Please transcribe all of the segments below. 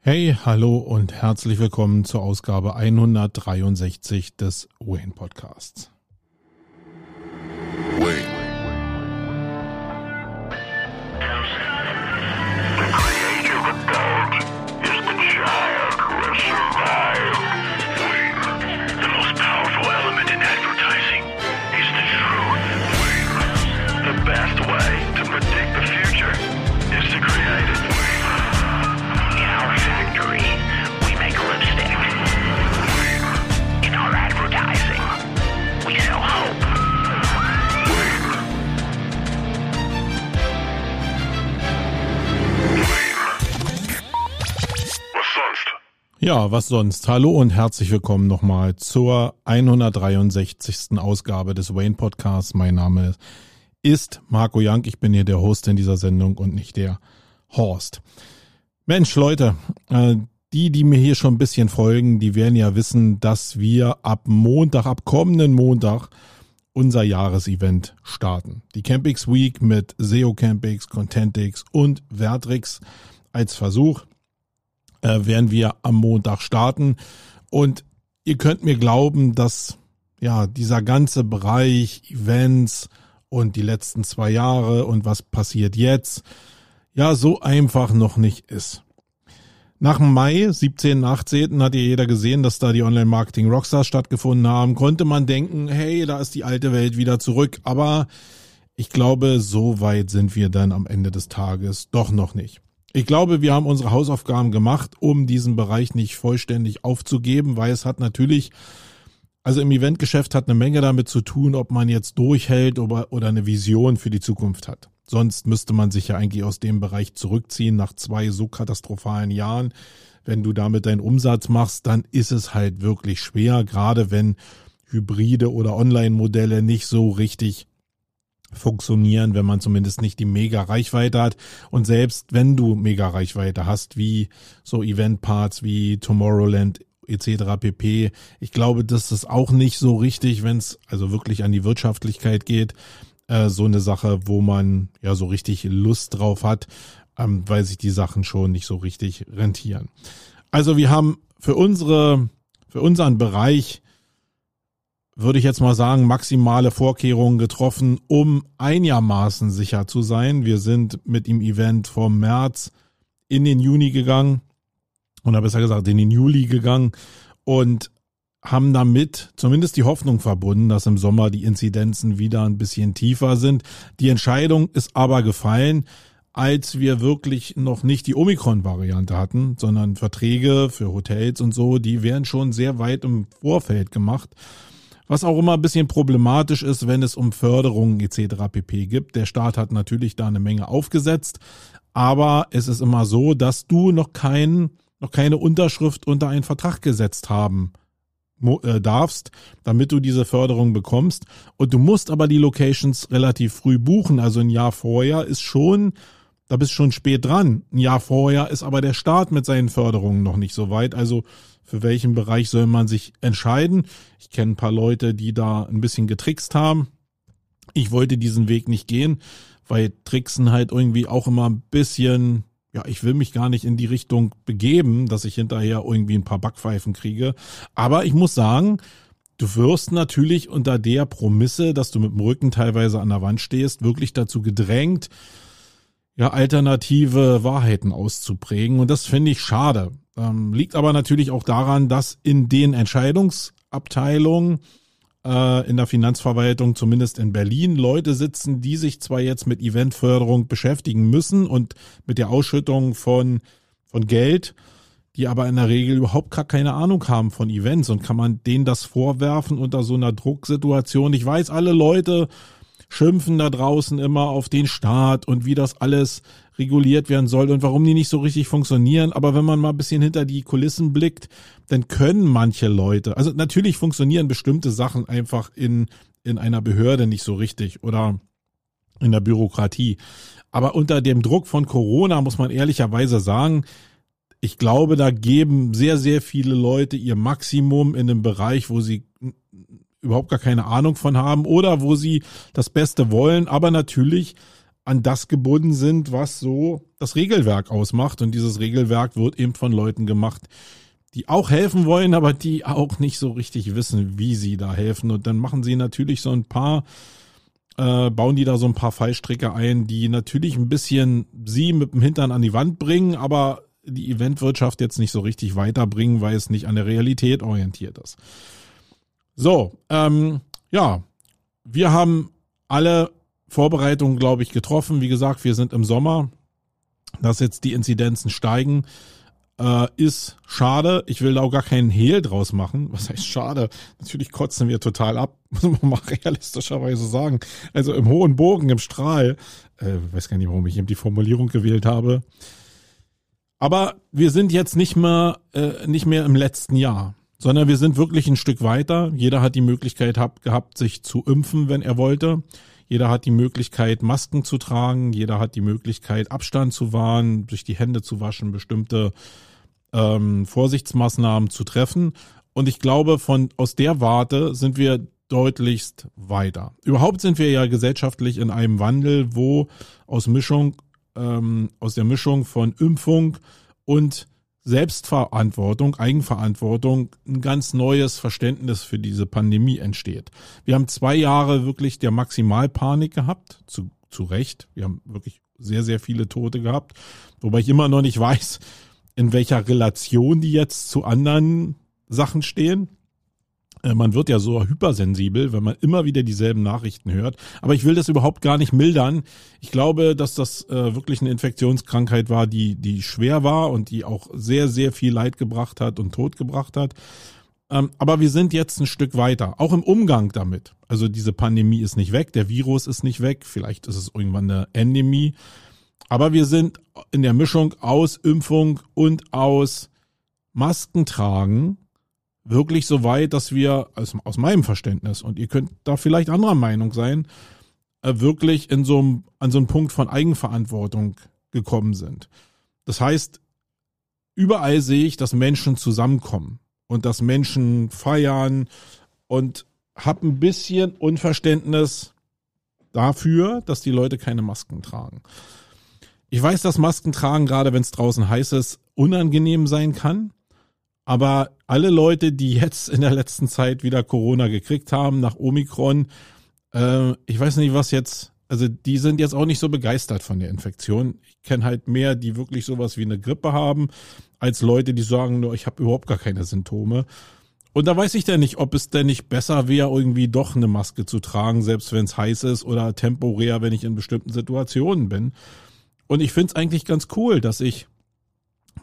Hey, hallo und herzlich willkommen zur Ausgabe 163 des Wayne Podcasts. Ja, was sonst? Hallo und herzlich willkommen nochmal zur 163. Ausgabe des Wayne Podcasts. Mein Name ist Marco Young. Ich bin hier der Host in dieser Sendung und nicht der Horst. Mensch, Leute, äh, die, die mir hier schon ein bisschen folgen, die werden ja wissen, dass wir ab Montag, ab kommenden Montag, unser Jahresevent starten. Die Campix Week mit SEO Campix, Contentix und Vertrix als Versuch äh, werden wir am Montag starten. Und ihr könnt mir glauben, dass ja dieser ganze Bereich Events und die letzten zwei Jahre und was passiert jetzt, ja so einfach noch nicht ist. Nach dem Mai, 17. 18. hat ja jeder gesehen, dass da die Online-Marketing Rockstars stattgefunden haben. Konnte man denken, hey, da ist die alte Welt wieder zurück. Aber ich glaube, so weit sind wir dann am Ende des Tages doch noch nicht. Ich glaube, wir haben unsere Hausaufgaben gemacht, um diesen Bereich nicht vollständig aufzugeben, weil es hat natürlich, also im Eventgeschäft hat eine Menge damit zu tun, ob man jetzt durchhält oder, oder eine Vision für die Zukunft hat. Sonst müsste man sich ja eigentlich aus dem Bereich zurückziehen nach zwei so katastrophalen Jahren. Wenn du damit deinen Umsatz machst, dann ist es halt wirklich schwer, gerade wenn Hybride oder Online-Modelle nicht so richtig funktionieren, wenn man zumindest nicht die mega Reichweite hat. Und selbst wenn du mega Reichweite hast, wie so Event-Parts wie Tomorrowland etc. pp. Ich glaube, das ist auch nicht so richtig, wenn es also wirklich an die Wirtschaftlichkeit geht. Äh, so eine Sache, wo man ja so richtig Lust drauf hat, ähm, weil sich die Sachen schon nicht so richtig rentieren. Also wir haben für unsere, für unseren Bereich würde ich jetzt mal sagen, maximale Vorkehrungen getroffen, um einigermaßen sicher zu sein. Wir sind mit dem Event vom März in den Juni gegangen oder besser gesagt in den Juli gegangen und haben damit zumindest die Hoffnung verbunden, dass im Sommer die Inzidenzen wieder ein bisschen tiefer sind. Die Entscheidung ist aber gefallen, als wir wirklich noch nicht die Omikron-Variante hatten, sondern Verträge für Hotels und so, die wären schon sehr weit im Vorfeld gemacht. Was auch immer ein bisschen problematisch ist, wenn es um Förderungen etc. pp gibt. Der Staat hat natürlich da eine Menge aufgesetzt, aber es ist immer so, dass du noch kein, noch keine Unterschrift unter einen Vertrag gesetzt haben äh, darfst, damit du diese Förderung bekommst. Und du musst aber die Locations relativ früh buchen. Also ein Jahr vorher ist schon, da bist schon spät dran. Ein Jahr vorher ist aber der Staat mit seinen Förderungen noch nicht so weit. Also für welchen Bereich soll man sich entscheiden. Ich kenne ein paar Leute, die da ein bisschen getrickst haben. Ich wollte diesen Weg nicht gehen, weil Tricksen halt irgendwie auch immer ein bisschen, ja, ich will mich gar nicht in die Richtung begeben, dass ich hinterher irgendwie ein paar Backpfeifen kriege. Aber ich muss sagen, du wirst natürlich unter der Promisse, dass du mit dem Rücken teilweise an der Wand stehst, wirklich dazu gedrängt, ja, alternative Wahrheiten auszuprägen. Und das finde ich schade. Ähm, liegt aber natürlich auch daran, dass in den Entscheidungsabteilungen äh, in der Finanzverwaltung, zumindest in Berlin, Leute sitzen, die sich zwar jetzt mit Eventförderung beschäftigen müssen und mit der Ausschüttung von, von Geld, die aber in der Regel überhaupt gar keine Ahnung haben von Events und kann man denen das vorwerfen unter so einer Drucksituation. Ich weiß, alle Leute schimpfen da draußen immer auf den Staat und wie das alles reguliert werden soll und warum die nicht so richtig funktionieren. Aber wenn man mal ein bisschen hinter die Kulissen blickt, dann können manche Leute, also natürlich funktionieren bestimmte Sachen einfach in, in einer Behörde nicht so richtig oder in der Bürokratie. Aber unter dem Druck von Corona muss man ehrlicherweise sagen, ich glaube, da geben sehr, sehr viele Leute ihr Maximum in einem Bereich, wo sie überhaupt gar keine Ahnung von haben oder wo sie das Beste wollen, aber natürlich an das gebunden sind, was so das Regelwerk ausmacht. Und dieses Regelwerk wird eben von Leuten gemacht, die auch helfen wollen, aber die auch nicht so richtig wissen, wie sie da helfen. Und dann machen sie natürlich so ein paar, äh, bauen die da so ein paar Fallstricke ein, die natürlich ein bisschen sie mit dem Hintern an die Wand bringen, aber die Eventwirtschaft jetzt nicht so richtig weiterbringen, weil es nicht an der Realität orientiert ist. So, ähm, ja, wir haben alle Vorbereitungen, glaube ich, getroffen. Wie gesagt, wir sind im Sommer. Dass jetzt die Inzidenzen steigen, äh, ist schade. Ich will da auch gar keinen Hehl draus machen. Was heißt schade? Natürlich kotzen wir total ab, muss man mal realistischerweise sagen. Also im hohen Bogen, im Strahl. Äh, weiß gar nicht, warum ich eben die Formulierung gewählt habe. Aber wir sind jetzt nicht mehr, äh, nicht mehr im letzten Jahr, sondern wir sind wirklich ein Stück weiter. Jeder hat die Möglichkeit hab, gehabt, sich zu impfen, wenn er wollte. Jeder hat die Möglichkeit, Masken zu tragen. Jeder hat die Möglichkeit, Abstand zu wahren, sich die Hände zu waschen, bestimmte ähm, Vorsichtsmaßnahmen zu treffen. Und ich glaube, von aus der Warte sind wir deutlichst weiter. Überhaupt sind wir ja gesellschaftlich in einem Wandel, wo aus Mischung, ähm, aus der Mischung von Impfung und Selbstverantwortung, Eigenverantwortung ein ganz neues Verständnis für diese Pandemie entsteht. Wir haben zwei Jahre wirklich der Maximalpanik gehabt, zu, zu Recht. Wir haben wirklich sehr, sehr viele Tote gehabt, wobei ich immer noch nicht weiß, in welcher Relation die jetzt zu anderen Sachen stehen. Äh, man wird ja so hypersensibel, wenn man immer wieder dieselben Nachrichten hört. Aber ich will das überhaupt gar nicht mildern. Ich glaube, dass das äh, wirklich eine Infektionskrankheit war, die, die schwer war und die auch sehr, sehr viel Leid gebracht hat und Tod gebracht hat. Ähm, aber wir sind jetzt ein Stück weiter, auch im Umgang damit. Also diese Pandemie ist nicht weg, der Virus ist nicht weg, vielleicht ist es irgendwann eine Endemie. Aber wir sind in der Mischung aus Impfung und aus Maskentragen wirklich so weit, dass wir, also aus meinem Verständnis, und ihr könnt da vielleicht anderer Meinung sein, äh, wirklich in so einem, an so einem Punkt von Eigenverantwortung gekommen sind. Das heißt, überall sehe ich, dass Menschen zusammenkommen und dass Menschen feiern und habe ein bisschen Unverständnis dafür, dass die Leute keine Masken tragen. Ich weiß, dass Masken tragen, gerade wenn es draußen heiß ist, unangenehm sein kann. Aber alle Leute, die jetzt in der letzten Zeit wieder Corona gekriegt haben, nach Omikron, äh, ich weiß nicht, was jetzt, also die sind jetzt auch nicht so begeistert von der Infektion. Ich kenne halt mehr, die wirklich sowas wie eine Grippe haben, als Leute, die sagen, nur ich habe überhaupt gar keine Symptome. Und da weiß ich denn nicht, ob es denn nicht besser wäre, irgendwie doch eine Maske zu tragen, selbst wenn es heiß ist oder temporär, wenn ich in bestimmten Situationen bin. Und ich finde es eigentlich ganz cool, dass ich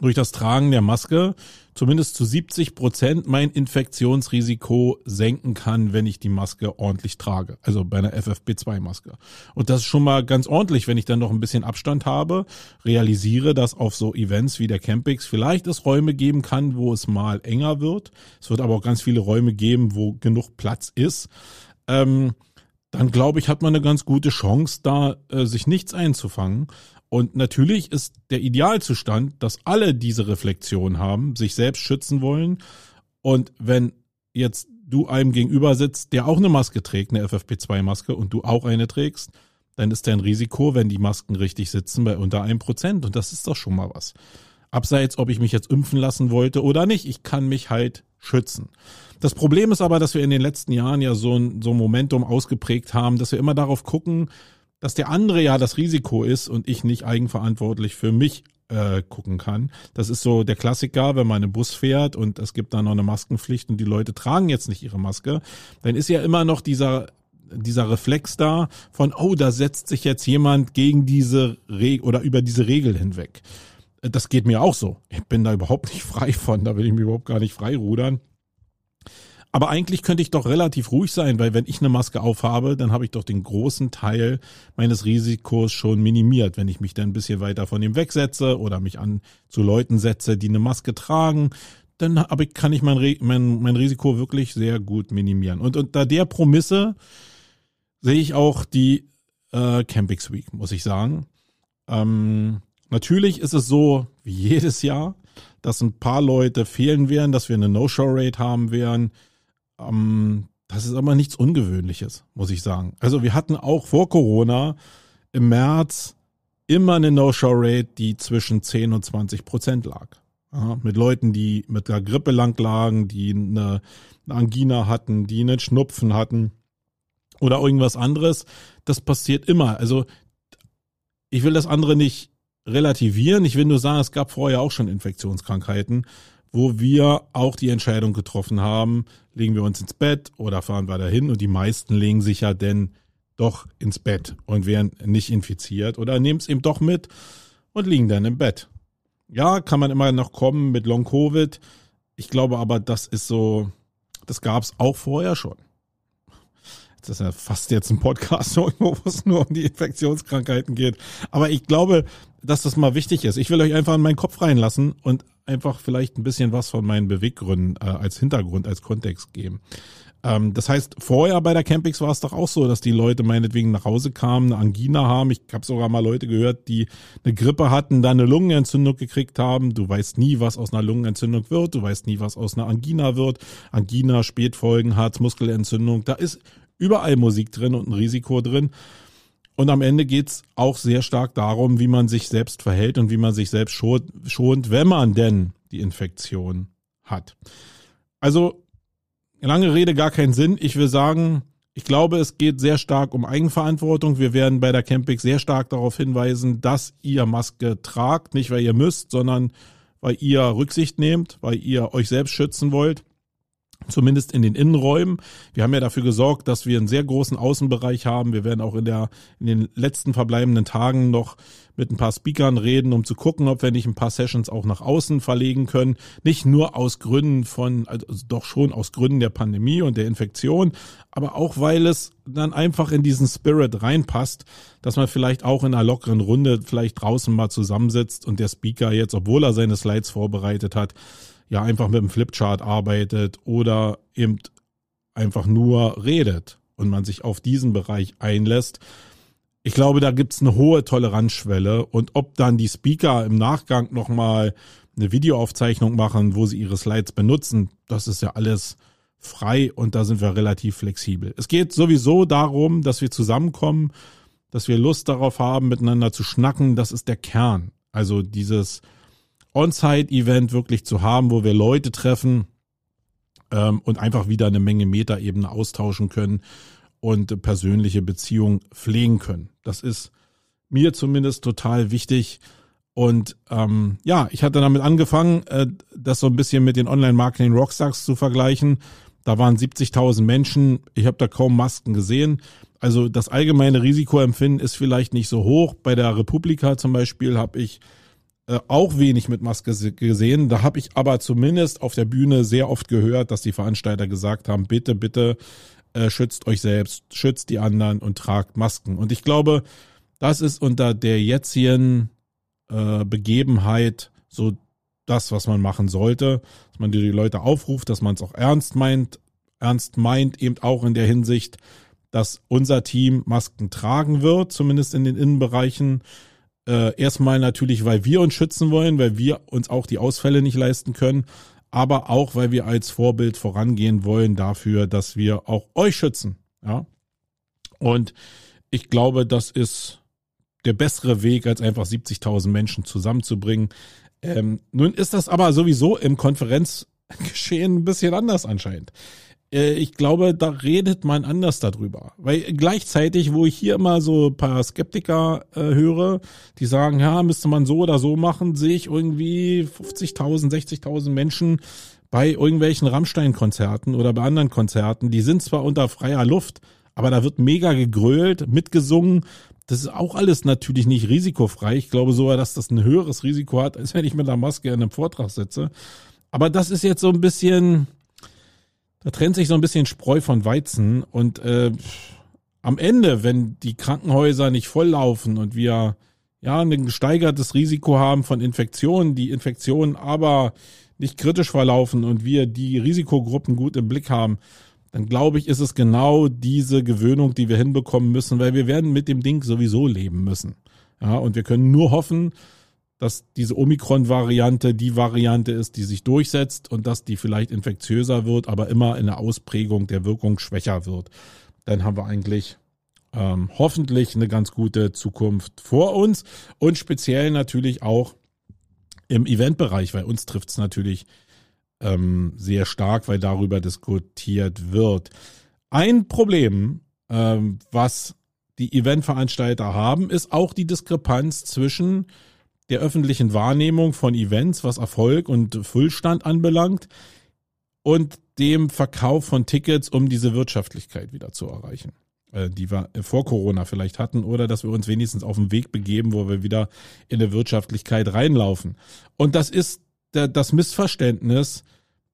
durch das Tragen der Maske zumindest zu 70 Prozent mein Infektionsrisiko senken kann, wenn ich die Maske ordentlich trage. Also bei einer FFP2-Maske. Und das ist schon mal ganz ordentlich, wenn ich dann noch ein bisschen Abstand habe, realisiere, dass auf so Events wie der Campix vielleicht es Räume geben kann, wo es mal enger wird. Es wird aber auch ganz viele Räume geben, wo genug Platz ist. Ähm, dann glaube ich, hat man eine ganz gute Chance, da äh, sich nichts einzufangen. Und natürlich ist der Idealzustand, dass alle diese Reflexion haben, sich selbst schützen wollen. Und wenn jetzt du einem gegenüber sitzt, der auch eine Maske trägt, eine FFP2-Maske, und du auch eine trägst, dann ist dein Risiko, wenn die Masken richtig sitzen, bei unter einem Prozent. Und das ist doch schon mal was. Abseits, ob ich mich jetzt impfen lassen wollte oder nicht, ich kann mich halt schützen. Das Problem ist aber, dass wir in den letzten Jahren ja so ein, so ein Momentum ausgeprägt haben, dass wir immer darauf gucken, dass der andere ja das Risiko ist und ich nicht eigenverantwortlich für mich äh, gucken kann. Das ist so der Klassiker, wenn man im Bus fährt und es gibt da noch eine Maskenpflicht und die Leute tragen jetzt nicht ihre Maske, dann ist ja immer noch dieser dieser Reflex da von, oh, da setzt sich jetzt jemand gegen diese Regel oder über diese Regel hinweg. Das geht mir auch so. Ich bin da überhaupt nicht frei von, da will ich mir überhaupt gar nicht freirudern. Aber eigentlich könnte ich doch relativ ruhig sein, weil wenn ich eine Maske aufhabe, dann habe ich doch den großen Teil meines Risikos schon minimiert. Wenn ich mich dann ein bisschen weiter von ihm wegsetze oder mich an zu Leuten setze, die eine Maske tragen, dann habe ich, kann ich mein, mein, mein Risiko wirklich sehr gut minimieren. Und unter der Promisse sehe ich auch die äh, Campix Week, muss ich sagen. Ähm, natürlich ist es so wie jedes Jahr, dass ein paar Leute fehlen werden, dass wir eine No-Show-Rate haben werden. Ähm, das ist aber nichts Ungewöhnliches, muss ich sagen. Also wir hatten auch vor Corona im März immer eine No-Show-Rate, die zwischen 10 und 20 Prozent lag. Ja, mit Leuten, die mit der Grippe lang lagen, die eine, eine Angina hatten, die einen Schnupfen hatten oder irgendwas anderes. Das passiert immer. Also ich will das andere nicht relativieren. Ich will nur sagen, es gab vorher auch schon Infektionskrankheiten, wo wir auch die Entscheidung getroffen haben, legen wir uns ins Bett oder fahren wir dahin und die meisten legen sich ja denn doch ins Bett und werden nicht infiziert oder nehmen es eben doch mit und liegen dann im Bett. Ja, kann man immer noch kommen mit Long Covid. Ich glaube aber, das ist so, das gab es auch vorher schon. Das ist ja fast jetzt ein Podcast, wo es nur um die Infektionskrankheiten geht. Aber ich glaube, dass das mal wichtig ist. Ich will euch einfach in meinen Kopf reinlassen und einfach vielleicht ein bisschen was von meinen Beweggründen äh, als Hintergrund, als Kontext geben. Ähm, das heißt, vorher bei der Campings war es doch auch so, dass die Leute meinetwegen nach Hause kamen, eine Angina haben. Ich habe sogar mal Leute gehört, die eine Grippe hatten, dann eine Lungenentzündung gekriegt haben. Du weißt nie, was aus einer Lungenentzündung wird. Du weißt nie, was aus einer Angina wird. Angina, Spätfolgen, Herzmuskelentzündung. Da ist überall Musik drin und ein Risiko drin. Und am Ende geht's auch sehr stark darum, wie man sich selbst verhält und wie man sich selbst schont, wenn man denn die Infektion hat. Also lange Rede, gar keinen Sinn. Ich will sagen, ich glaube, es geht sehr stark um Eigenverantwortung. Wir werden bei der Campix sehr stark darauf hinweisen, dass ihr Maske tragt, nicht weil ihr müsst, sondern weil ihr Rücksicht nehmt, weil ihr euch selbst schützen wollt zumindest in den Innenräumen. Wir haben ja dafür gesorgt, dass wir einen sehr großen Außenbereich haben. Wir werden auch in der in den letzten verbleibenden Tagen noch mit ein paar Speakern reden, um zu gucken, ob wir nicht ein paar Sessions auch nach außen verlegen können. Nicht nur aus Gründen von, also doch schon aus Gründen der Pandemie und der Infektion, aber auch weil es dann einfach in diesen Spirit reinpasst, dass man vielleicht auch in einer lockeren Runde vielleicht draußen mal zusammensitzt und der Speaker jetzt, obwohl er seine Slides vorbereitet hat, ja einfach mit dem Flipchart arbeitet oder eben einfach nur redet und man sich auf diesen Bereich einlässt. Ich glaube, da gibt's eine hohe Toleranzschwelle und ob dann die Speaker im Nachgang nochmal eine Videoaufzeichnung machen, wo sie ihre Slides benutzen, das ist ja alles frei und da sind wir relativ flexibel. Es geht sowieso darum, dass wir zusammenkommen, dass wir Lust darauf haben, miteinander zu schnacken. Das ist der Kern. Also dieses On-Site-Event wirklich zu haben, wo wir Leute treffen ähm, und einfach wieder eine Menge Metaebene austauschen können und persönliche Beziehungen pflegen können. Das ist mir zumindest total wichtig. Und ähm, ja, ich hatte damit angefangen, äh, das so ein bisschen mit den Online-Marketing-Rockstars zu vergleichen. Da waren 70.000 Menschen. Ich habe da kaum Masken gesehen. Also das allgemeine Risikoempfinden ist vielleicht nicht so hoch. Bei der Republika zum Beispiel habe ich äh, auch wenig mit Maske gesehen. Da habe ich aber zumindest auf der Bühne sehr oft gehört, dass die Veranstalter gesagt haben, bitte, bitte äh, schützt euch selbst, schützt die anderen und tragt Masken. Und ich glaube, das ist unter der jetzigen äh, Begebenheit so das, was man machen sollte, dass man die Leute aufruft, dass man es auch ernst meint, ernst meint, eben auch in der Hinsicht, dass unser Team Masken tragen wird, zumindest in den Innenbereichen. Äh, erstmal natürlich, weil wir uns schützen wollen, weil wir uns auch die Ausfälle nicht leisten können, aber auch, weil wir als Vorbild vorangehen wollen dafür, dass wir auch euch schützen. Ja. Und ich glaube, das ist der bessere Weg, als einfach 70.000 Menschen zusammenzubringen. Ähm, nun ist das aber sowieso im Konferenzgeschehen ein bisschen anders anscheinend. Äh, ich glaube, da redet man anders darüber. Weil gleichzeitig, wo ich hier immer so ein paar Skeptiker äh, höre, die sagen, ja, müsste man so oder so machen, sehe ich irgendwie 50.000, 60.000 Menschen bei irgendwelchen Rammstein-Konzerten oder bei anderen Konzerten. Die sind zwar unter freier Luft, aber da wird mega gegrölt, mitgesungen. Das ist auch alles natürlich nicht risikofrei. Ich glaube sogar, dass das ein höheres Risiko hat, als wenn ich mit einer Maske in einem Vortrag sitze. Aber das ist jetzt so ein bisschen, da trennt sich so ein bisschen Spreu von Weizen und äh, am Ende, wenn die Krankenhäuser nicht volllaufen und wir ja ein gesteigertes Risiko haben von Infektionen, die Infektionen aber nicht kritisch verlaufen und wir die Risikogruppen gut im Blick haben, dann glaube ich, ist es genau diese Gewöhnung, die wir hinbekommen müssen, weil wir werden mit dem Ding sowieso leben müssen. Ja, und wir können nur hoffen, dass diese Omikron-Variante die Variante ist, die sich durchsetzt und dass die vielleicht infektiöser wird, aber immer in der Ausprägung der Wirkung schwächer wird. Dann haben wir eigentlich ähm, hoffentlich eine ganz gute Zukunft vor uns und speziell natürlich auch im Eventbereich, weil uns trifft es natürlich ähm, sehr stark, weil darüber diskutiert wird. Ein Problem, ähm, was die Eventveranstalter haben, ist auch die Diskrepanz zwischen der öffentlichen Wahrnehmung von Events, was Erfolg und Füllstand anbelangt, und dem Verkauf von Tickets, um diese Wirtschaftlichkeit wieder zu erreichen, äh, die wir vor Corona vielleicht hatten, oder dass wir uns wenigstens auf den Weg begeben, wo wir wieder in eine Wirtschaftlichkeit reinlaufen. Und das ist das Missverständnis,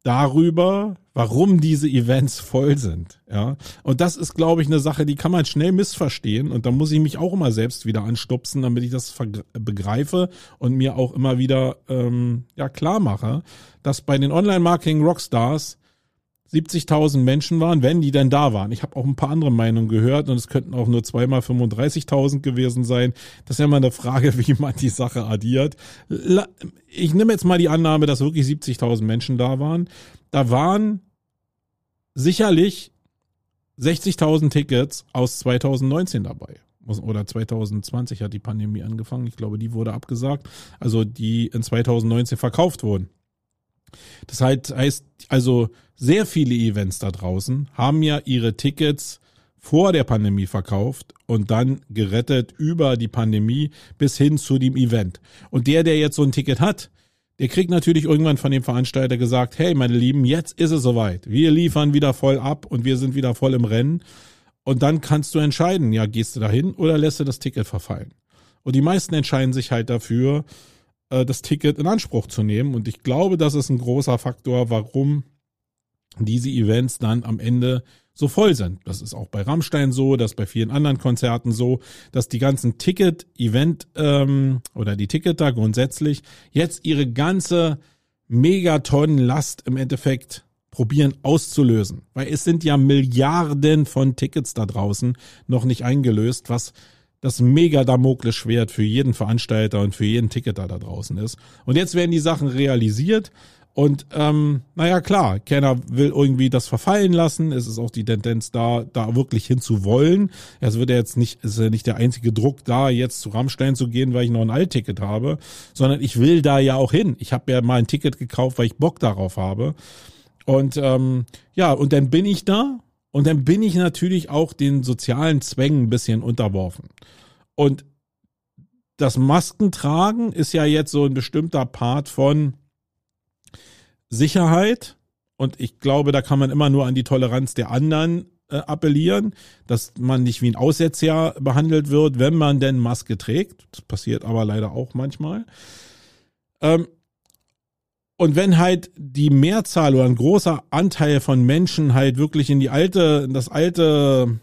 darüber, warum diese Events voll sind. Ja, und das ist, glaube ich, eine Sache, die kann man schnell missverstehen. Und da muss ich mich auch immer selbst wieder anstupsen, damit ich das begreife und mir auch immer wieder ähm, ja klar mache, dass bei den Online-Marketing-Rockstars 70.000 Menschen waren, wenn die denn da waren. Ich habe auch ein paar andere Meinungen gehört und es könnten auch nur zweimal 35.000 gewesen sein. Das ist ja mal eine Frage, wie man die Sache addiert. Ich nehme jetzt mal die Annahme, dass wirklich 70.000 Menschen da waren. Da waren sicherlich 60.000 Tickets aus 2019 dabei. Oder 2020 hat die Pandemie angefangen. Ich glaube, die wurde abgesagt. Also die in 2019 verkauft wurden. Das heißt, also sehr viele Events da draußen haben ja ihre Tickets vor der Pandemie verkauft und dann gerettet über die Pandemie bis hin zu dem Event. Und der, der jetzt so ein Ticket hat, der kriegt natürlich irgendwann von dem Veranstalter gesagt, hey, meine Lieben, jetzt ist es soweit. Wir liefern wieder voll ab und wir sind wieder voll im Rennen. Und dann kannst du entscheiden, ja, gehst du dahin oder lässt du das Ticket verfallen. Und die meisten entscheiden sich halt dafür, äh, das Ticket in Anspruch zu nehmen. Und ich glaube, das ist ein großer Faktor, warum diese Events dann am Ende so voll sind. Das ist auch bei Rammstein so, das ist bei vielen anderen Konzerten so, dass die ganzen Ticket-Event ähm, oder die Ticketer grundsätzlich jetzt ihre ganze Megatonnen-Last im Endeffekt probieren auszulösen. Weil es sind ja Milliarden von Tickets da draußen noch nicht eingelöst, was das mega Damoklesschwert für jeden Veranstalter und für jeden Ticketer da draußen ist. Und jetzt werden die Sachen realisiert. Und ähm, naja, klar, keiner will irgendwie das verfallen lassen. Es ist auch die Tendenz da, da wirklich hinzuwollen. Es wird ja jetzt nicht, ist ja nicht der einzige Druck da, jetzt zu Rammstein zu gehen, weil ich noch ein Altticket habe, sondern ich will da ja auch hin. Ich habe ja mal ein Ticket gekauft, weil ich Bock darauf habe. Und ähm, ja, und dann bin ich da und dann bin ich natürlich auch den sozialen Zwängen ein bisschen unterworfen. Und das Maskentragen ist ja jetzt so ein bestimmter Part von Sicherheit. Und ich glaube, da kann man immer nur an die Toleranz der anderen äh, appellieren, dass man nicht wie ein Aussetzer behandelt wird, wenn man denn Maske trägt. Das passiert aber leider auch manchmal. Ähm, und wenn halt die Mehrzahl oder ein großer Anteil von Menschen halt wirklich in die alte, in das alte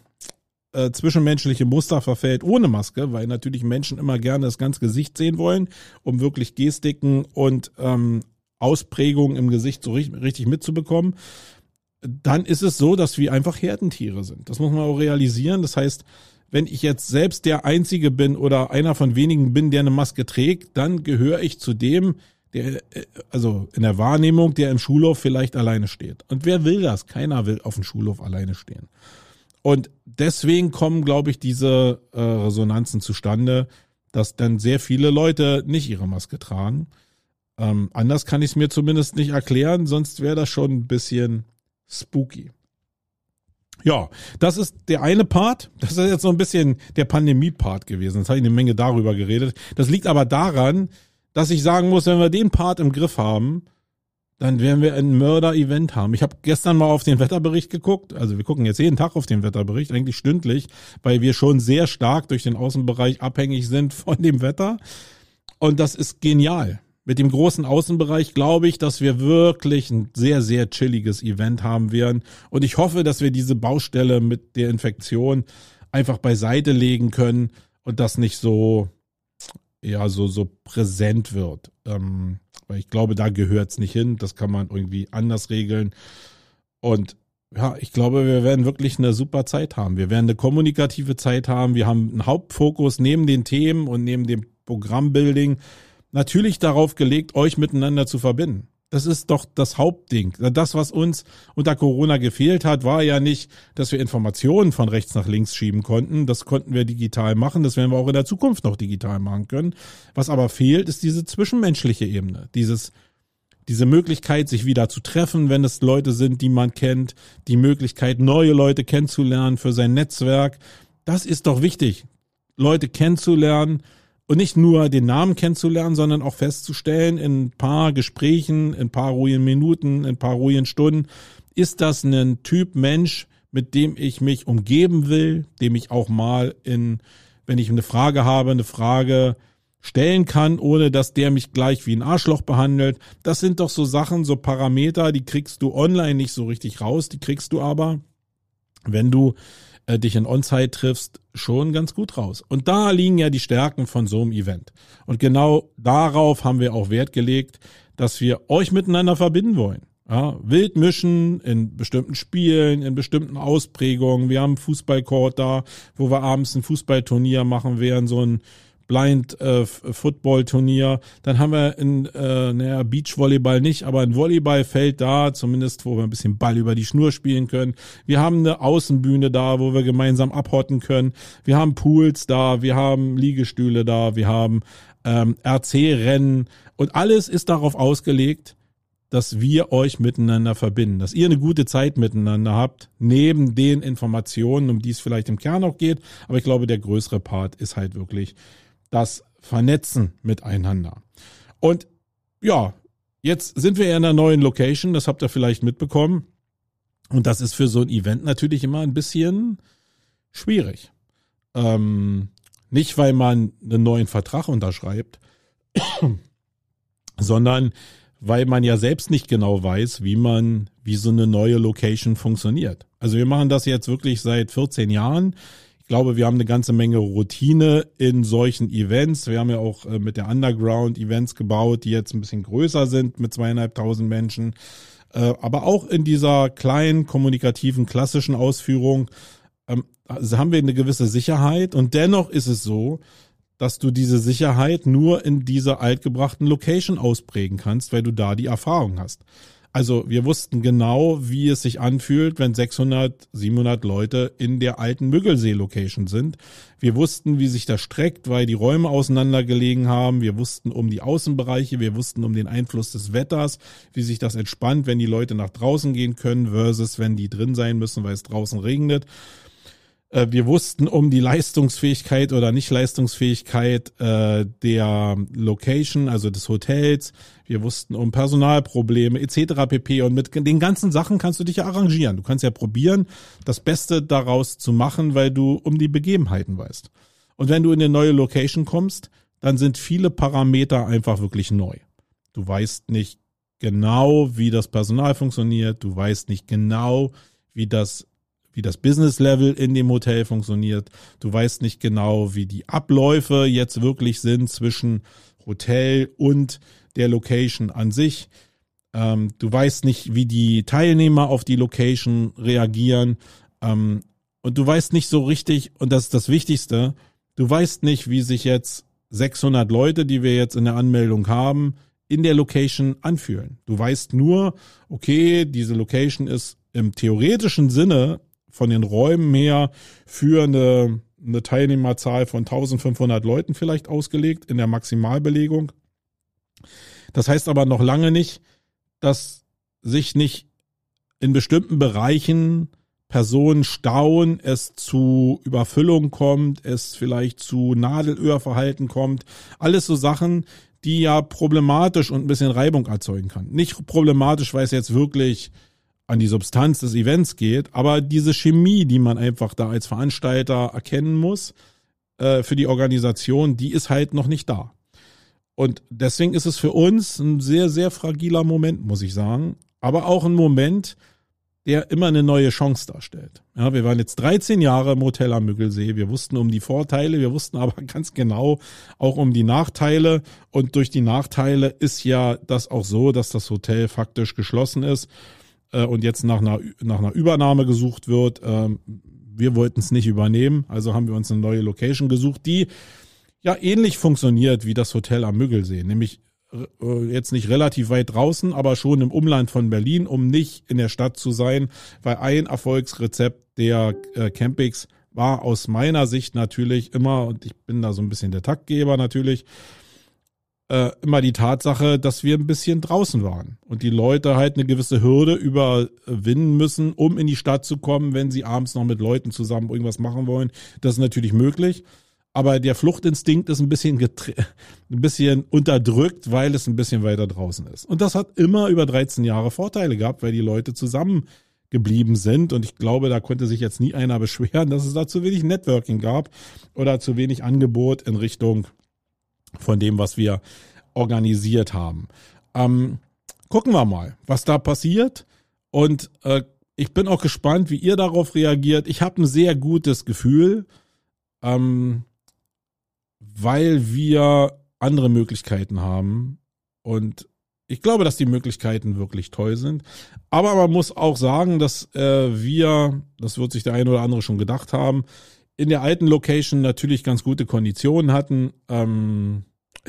äh, zwischenmenschliche Muster verfällt ohne Maske, weil natürlich Menschen immer gerne das ganze Gesicht sehen wollen, um wirklich Gestiken und ähm, Ausprägungen im Gesicht so richtig, richtig mitzubekommen, dann ist es so, dass wir einfach Herdentiere sind. Das muss man auch realisieren. Das heißt, wenn ich jetzt selbst der Einzige bin oder einer von wenigen bin, der eine Maske trägt, dann gehöre ich zu dem, der, äh, also in der Wahrnehmung, der im Schulhof vielleicht alleine steht. Und wer will das? Keiner will auf dem Schulhof alleine stehen. Und deswegen kommen, glaube ich, diese äh, Resonanzen zustande, dass dann sehr viele Leute nicht ihre Maske tragen. Ähm, anders kann ich es mir zumindest nicht erklären, sonst wäre das schon ein bisschen spooky. Ja, das ist der eine Part. Das ist jetzt so ein bisschen der Pandemie-Part gewesen. Jetzt habe ich eine Menge darüber geredet. Das liegt aber daran, dass ich sagen muss, wenn wir den Part im Griff haben, dann werden wir ein Mörder-Event haben. Ich habe gestern mal auf den Wetterbericht geguckt. Also wir gucken jetzt jeden Tag auf den Wetterbericht, eigentlich stündlich, weil wir schon sehr stark durch den Außenbereich abhängig sind von dem Wetter. Und das ist genial. Mit dem großen Außenbereich glaube ich, dass wir wirklich ein sehr, sehr chilliges Event haben werden. Und ich hoffe, dass wir diese Baustelle mit der Infektion einfach beiseite legen können und das nicht so ja so, so präsent wird. Ähm, weil ich glaube, da gehört es nicht hin. Das kann man irgendwie anders regeln. Und ja, ich glaube, wir werden wirklich eine super Zeit haben. Wir werden eine kommunikative Zeit haben. Wir haben einen Hauptfokus neben den Themen und neben dem Programmbuilding natürlich darauf gelegt, euch miteinander zu verbinden. Das ist doch das Hauptding. Das, was uns unter Corona gefehlt hat, war ja nicht, dass wir Informationen von rechts nach links schieben konnten. Das konnten wir digital machen. Das werden wir auch in der Zukunft noch digital machen können. Was aber fehlt, ist diese zwischenmenschliche Ebene. Dieses, diese Möglichkeit, sich wieder zu treffen, wenn es Leute sind, die man kennt. Die Möglichkeit, neue Leute kennenzulernen für sein Netzwerk. Das ist doch wichtig. Leute kennenzulernen, und nicht nur den Namen kennenzulernen, sondern auch festzustellen in ein paar Gesprächen, in ein paar ruhigen Minuten, in ein paar ruhigen Stunden, ist das ein Typ Mensch, mit dem ich mich umgeben will, dem ich auch mal in, wenn ich eine Frage habe, eine Frage stellen kann, ohne dass der mich gleich wie ein Arschloch behandelt. Das sind doch so Sachen, so Parameter, die kriegst du online nicht so richtig raus, die kriegst du aber, wenn du äh, dich in On-Site triffst, schon ganz gut raus. Und da liegen ja die Stärken von so einem Event. Und genau darauf haben wir auch Wert gelegt, dass wir euch miteinander verbinden wollen. Ja, wild mischen in bestimmten Spielen, in bestimmten Ausprägungen. Wir haben Fußballcourt da, wo wir abends ein Fußballturnier machen werden, so ein Blind äh, Football Turnier. Dann haben wir in äh, naja, Beachvolleyball nicht, aber ein Volleyballfeld da, zumindest wo wir ein bisschen Ball über die Schnur spielen können. Wir haben eine Außenbühne da, wo wir gemeinsam abhotten können. Wir haben Pools da, wir haben Liegestühle da, wir haben ähm, RC-Rennen und alles ist darauf ausgelegt, dass wir euch miteinander verbinden, dass ihr eine gute Zeit miteinander habt, neben den Informationen, um die es vielleicht im Kern auch geht. Aber ich glaube, der größere Part ist halt wirklich das Vernetzen miteinander. Und ja, jetzt sind wir in einer neuen Location, das habt ihr vielleicht mitbekommen. Und das ist für so ein Event natürlich immer ein bisschen schwierig. Ähm, nicht, weil man einen neuen Vertrag unterschreibt, sondern weil man ja selbst nicht genau weiß, wie man, wie so eine neue Location funktioniert. Also wir machen das jetzt wirklich seit 14 Jahren glaube, wir haben eine ganze Menge Routine in solchen Events. Wir haben ja auch äh, mit der Underground Events gebaut, die jetzt ein bisschen größer sind mit zweieinhalbtausend Menschen. Äh, aber auch in dieser kleinen, kommunikativen, klassischen Ausführung ähm, also haben wir eine gewisse Sicherheit. Und dennoch ist es so, dass du diese Sicherheit nur in dieser altgebrachten Location ausprägen kannst, weil du da die Erfahrung hast. Also wir wussten genau, wie es sich anfühlt, wenn 600, 700 Leute in der alten Müggelsee-Location sind. Wir wussten, wie sich das streckt, weil die Räume auseinandergelegen haben. Wir wussten um die Außenbereiche, wir wussten um den Einfluss des Wetters, wie sich das entspannt, wenn die Leute nach draußen gehen können versus wenn die drin sein müssen, weil es draußen regnet. Äh, wir wussten um die Leistungsfähigkeit oder Nicht-Leistungsfähigkeit äh, der Location, also des Hotels. Wir wussten um Personalprobleme etc. pp. Und mit den ganzen Sachen kannst du dich ja arrangieren. Du kannst ja probieren, das Beste daraus zu machen, weil du um die Begebenheiten weißt. Und wenn du in eine neue Location kommst, dann sind viele Parameter einfach wirklich neu. Du weißt nicht genau, wie das Personal funktioniert. Du weißt nicht genau, wie das wie das Business Level in dem Hotel funktioniert. Du weißt nicht genau, wie die Abläufe jetzt wirklich sind zwischen Hotel und der Location an sich. Ähm, du weißt nicht, wie die Teilnehmer auf die Location reagieren. Ähm, und du weißt nicht so richtig, und das ist das Wichtigste, du weißt nicht, wie sich jetzt 600 Leute, die wir jetzt in der Anmeldung haben, in der Location anfühlen. Du weißt nur, okay, diese Location ist im theoretischen Sinne von den Räumen her für eine, eine Teilnehmerzahl von 1500 Leuten vielleicht ausgelegt in der Maximalbelegung. Das heißt aber noch lange nicht, dass sich nicht in bestimmten Bereichen Personen stauen, es zu Überfüllung kommt, es vielleicht zu Nadelöhrverhalten kommt. Alles so Sachen, die ja problematisch und ein bisschen Reibung erzeugen kann. Nicht problematisch, weil es jetzt wirklich an die Substanz des Events geht, aber diese Chemie, die man einfach da als Veranstalter erkennen muss äh, für die Organisation, die ist halt noch nicht da. Und deswegen ist es für uns ein sehr, sehr fragiler Moment, muss ich sagen. Aber auch ein Moment, der immer eine neue Chance darstellt. Ja, wir waren jetzt 13 Jahre im Hotel am Müggelsee. Wir wussten um die Vorteile, wir wussten aber ganz genau auch um die Nachteile. Und durch die Nachteile ist ja das auch so, dass das Hotel faktisch geschlossen ist äh, und jetzt nach einer, nach einer Übernahme gesucht wird. Ähm, wir wollten es nicht übernehmen, also haben wir uns eine neue Location gesucht, die ja ähnlich funktioniert wie das Hotel am Müggelsee, nämlich äh, jetzt nicht relativ weit draußen, aber schon im Umland von Berlin, um nicht in der Stadt zu sein, weil ein Erfolgsrezept der äh, Campings war aus meiner Sicht natürlich immer, und ich bin da so ein bisschen der Taktgeber natürlich, äh, immer die Tatsache, dass wir ein bisschen draußen waren und die Leute halt eine gewisse Hürde überwinden müssen, um in die Stadt zu kommen, wenn sie abends noch mit Leuten zusammen irgendwas machen wollen. Das ist natürlich möglich. Aber der Fluchtinstinkt ist ein bisschen, ein bisschen unterdrückt, weil es ein bisschen weiter draußen ist. Und das hat immer über 13 Jahre Vorteile gehabt, weil die Leute zusammen geblieben sind. Und ich glaube, da konnte sich jetzt nie einer beschweren, dass es da zu wenig Networking gab oder zu wenig Angebot in Richtung von dem, was wir organisiert haben. Ähm, gucken wir mal, was da passiert. Und äh, ich bin auch gespannt, wie ihr darauf reagiert. Ich habe ein sehr gutes Gefühl, ähm, weil wir andere Möglichkeiten haben. Und ich glaube, dass die Möglichkeiten wirklich toll sind. Aber man muss auch sagen, dass äh, wir, das wird sich der eine oder andere schon gedacht haben, in der alten Location natürlich ganz gute Konditionen hatten, ähm,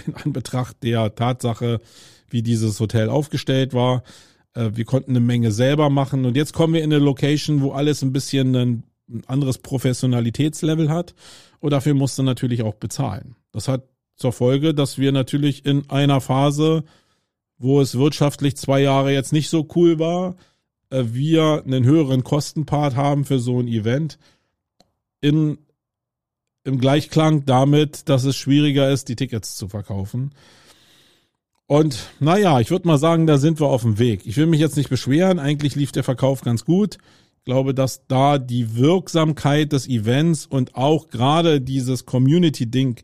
in Anbetracht der Tatsache, wie dieses Hotel aufgestellt war. Äh, wir konnten eine Menge selber machen und jetzt kommen wir in eine Location, wo alles ein bisschen ein, anderes Professionalitätslevel hat und dafür musst du natürlich auch bezahlen. Das hat zur Folge, dass wir natürlich in einer Phase, wo es wirtschaftlich zwei Jahre jetzt nicht so cool war, äh, wir einen höheren Kostenpart haben für so ein Event in, im Gleichklang damit, dass es schwieriger ist, die Tickets zu verkaufen. Und naja, ich würde mal sagen, da sind wir auf dem Weg. Ich will mich jetzt nicht beschweren, eigentlich lief der Verkauf ganz gut. Ich glaube, dass da die Wirksamkeit des Events und auch gerade dieses Community-Ding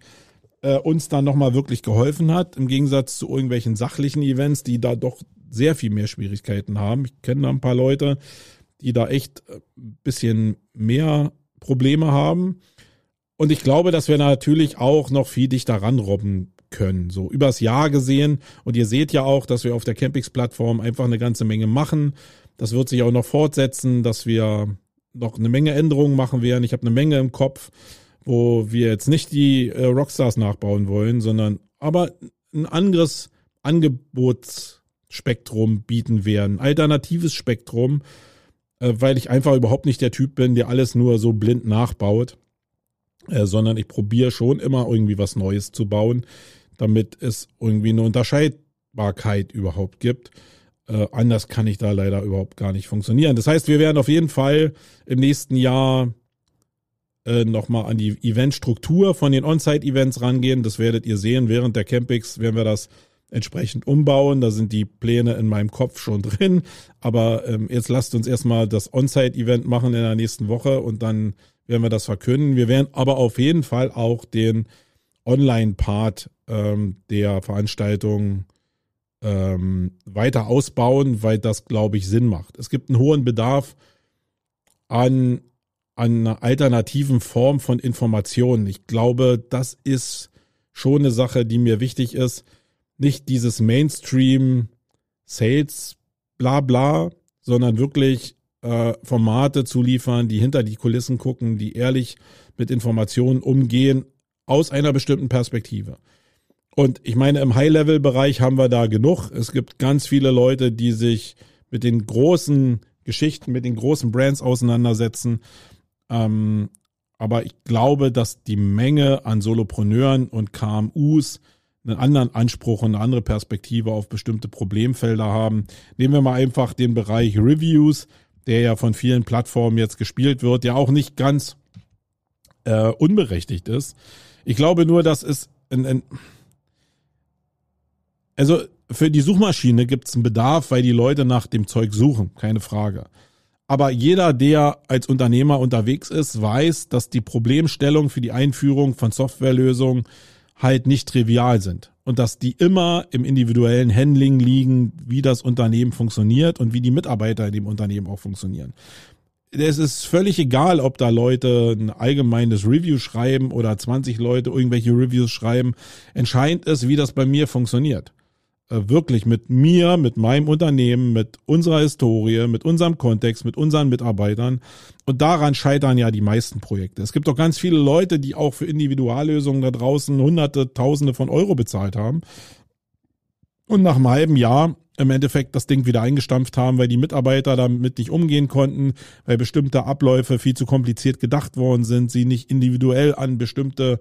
äh, uns dann nochmal wirklich geholfen hat, im Gegensatz zu irgendwelchen sachlichen Events, die da doch sehr viel mehr Schwierigkeiten haben. Ich kenne da ein paar Leute, die da echt ein äh, bisschen mehr Probleme haben. Und ich glaube, dass wir natürlich auch noch viel dichter ranrobben können, so übers Jahr gesehen. Und ihr seht ja auch, dass wir auf der Campix-Plattform einfach eine ganze Menge machen. Das wird sich auch noch fortsetzen, dass wir noch eine Menge Änderungen machen werden. Ich habe eine Menge im Kopf, wo wir jetzt nicht die äh, Rockstars nachbauen wollen, sondern aber ein anderes Angebotsspektrum bieten werden, alternatives Spektrum, weil ich einfach überhaupt nicht der Typ bin, der alles nur so blind nachbaut, äh, sondern ich probiere schon immer irgendwie was Neues zu bauen, damit es irgendwie eine Unterscheidbarkeit überhaupt gibt. Äh, anders kann ich da leider überhaupt gar nicht funktionieren. Das heißt, wir werden auf jeden Fall im nächsten Jahr äh, nochmal an die Eventstruktur von den On-Site-Events rangehen. Das werdet ihr sehen. Während der Campings werden wir das entsprechend umbauen. Da sind die Pläne in meinem Kopf schon drin. Aber ähm, jetzt lasst uns erstmal das On-Site-Event machen in der nächsten Woche und dann werden wir das verkünden. Wir werden aber auf jeden Fall auch den Online-Part ähm, der Veranstaltung ähm, weiter ausbauen, weil das, glaube ich, Sinn macht. Es gibt einen hohen Bedarf an, an einer alternativen Form von Informationen. Ich glaube, das ist schon eine Sache, die mir wichtig ist. Nicht dieses Mainstream Sales bla bla, sondern wirklich äh, Formate zu liefern, die hinter die Kulissen gucken, die ehrlich mit Informationen umgehen aus einer bestimmten Perspektive. Und ich meine, im High-Level-Bereich haben wir da genug. Es gibt ganz viele Leute, die sich mit den großen Geschichten, mit den großen Brands auseinandersetzen. Ähm, aber ich glaube, dass die Menge an Solopreneuren und KMUs einen anderen Anspruch und eine andere Perspektive auf bestimmte Problemfelder haben. Nehmen wir mal einfach den Bereich Reviews, der ja von vielen Plattformen jetzt gespielt wird, der auch nicht ganz äh, unberechtigt ist. Ich glaube nur, dass es ein, ein also für die Suchmaschine gibt es einen Bedarf, weil die Leute nach dem Zeug suchen, keine Frage. Aber jeder, der als Unternehmer unterwegs ist, weiß, dass die Problemstellung für die Einführung von Softwarelösungen halt nicht trivial sind. Und dass die immer im individuellen Handling liegen, wie das Unternehmen funktioniert und wie die Mitarbeiter in dem Unternehmen auch funktionieren es ist völlig egal, ob da Leute ein allgemeines Review schreiben oder 20 Leute irgendwelche Reviews schreiben. Entscheidend ist, wie das bei mir funktioniert. Äh, wirklich mit mir, mit meinem Unternehmen, mit unserer Historie, mit unserem Kontext, mit unseren Mitarbeitern. Und daran scheitern ja die meisten Projekte. Es gibt doch ganz viele Leute, die auch für Individuallösungen da draußen hunderte, tausende von Euro bezahlt haben. und nach einem halben Jahr im Endeffekt das Ding wieder eingestampft haben, weil die Mitarbeiter damit nicht umgehen konnten, weil bestimmte Abläufe viel zu kompliziert gedacht worden sind, sie nicht individuell an bestimmte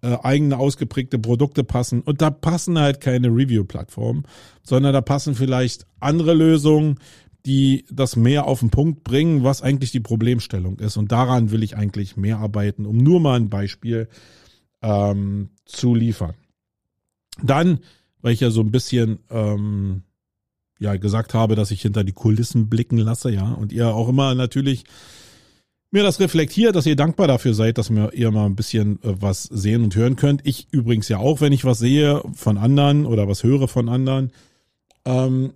äh, eigene ausgeprägte Produkte passen. Und da passen halt keine Review-Plattformen, sondern da passen vielleicht andere Lösungen, die das mehr auf den Punkt bringen, was eigentlich die Problemstellung ist. Und daran will ich eigentlich mehr arbeiten, um nur mal ein Beispiel ähm, zu liefern. Dann, weil ich ja so ein bisschen ähm, ja gesagt habe, dass ich hinter die Kulissen blicken lasse, ja, und ihr auch immer natürlich mir das reflektiert, dass ihr dankbar dafür seid, dass mir ihr mal ein bisschen äh, was sehen und hören könnt. Ich übrigens ja auch, wenn ich was sehe von anderen oder was höre von anderen. Ähm,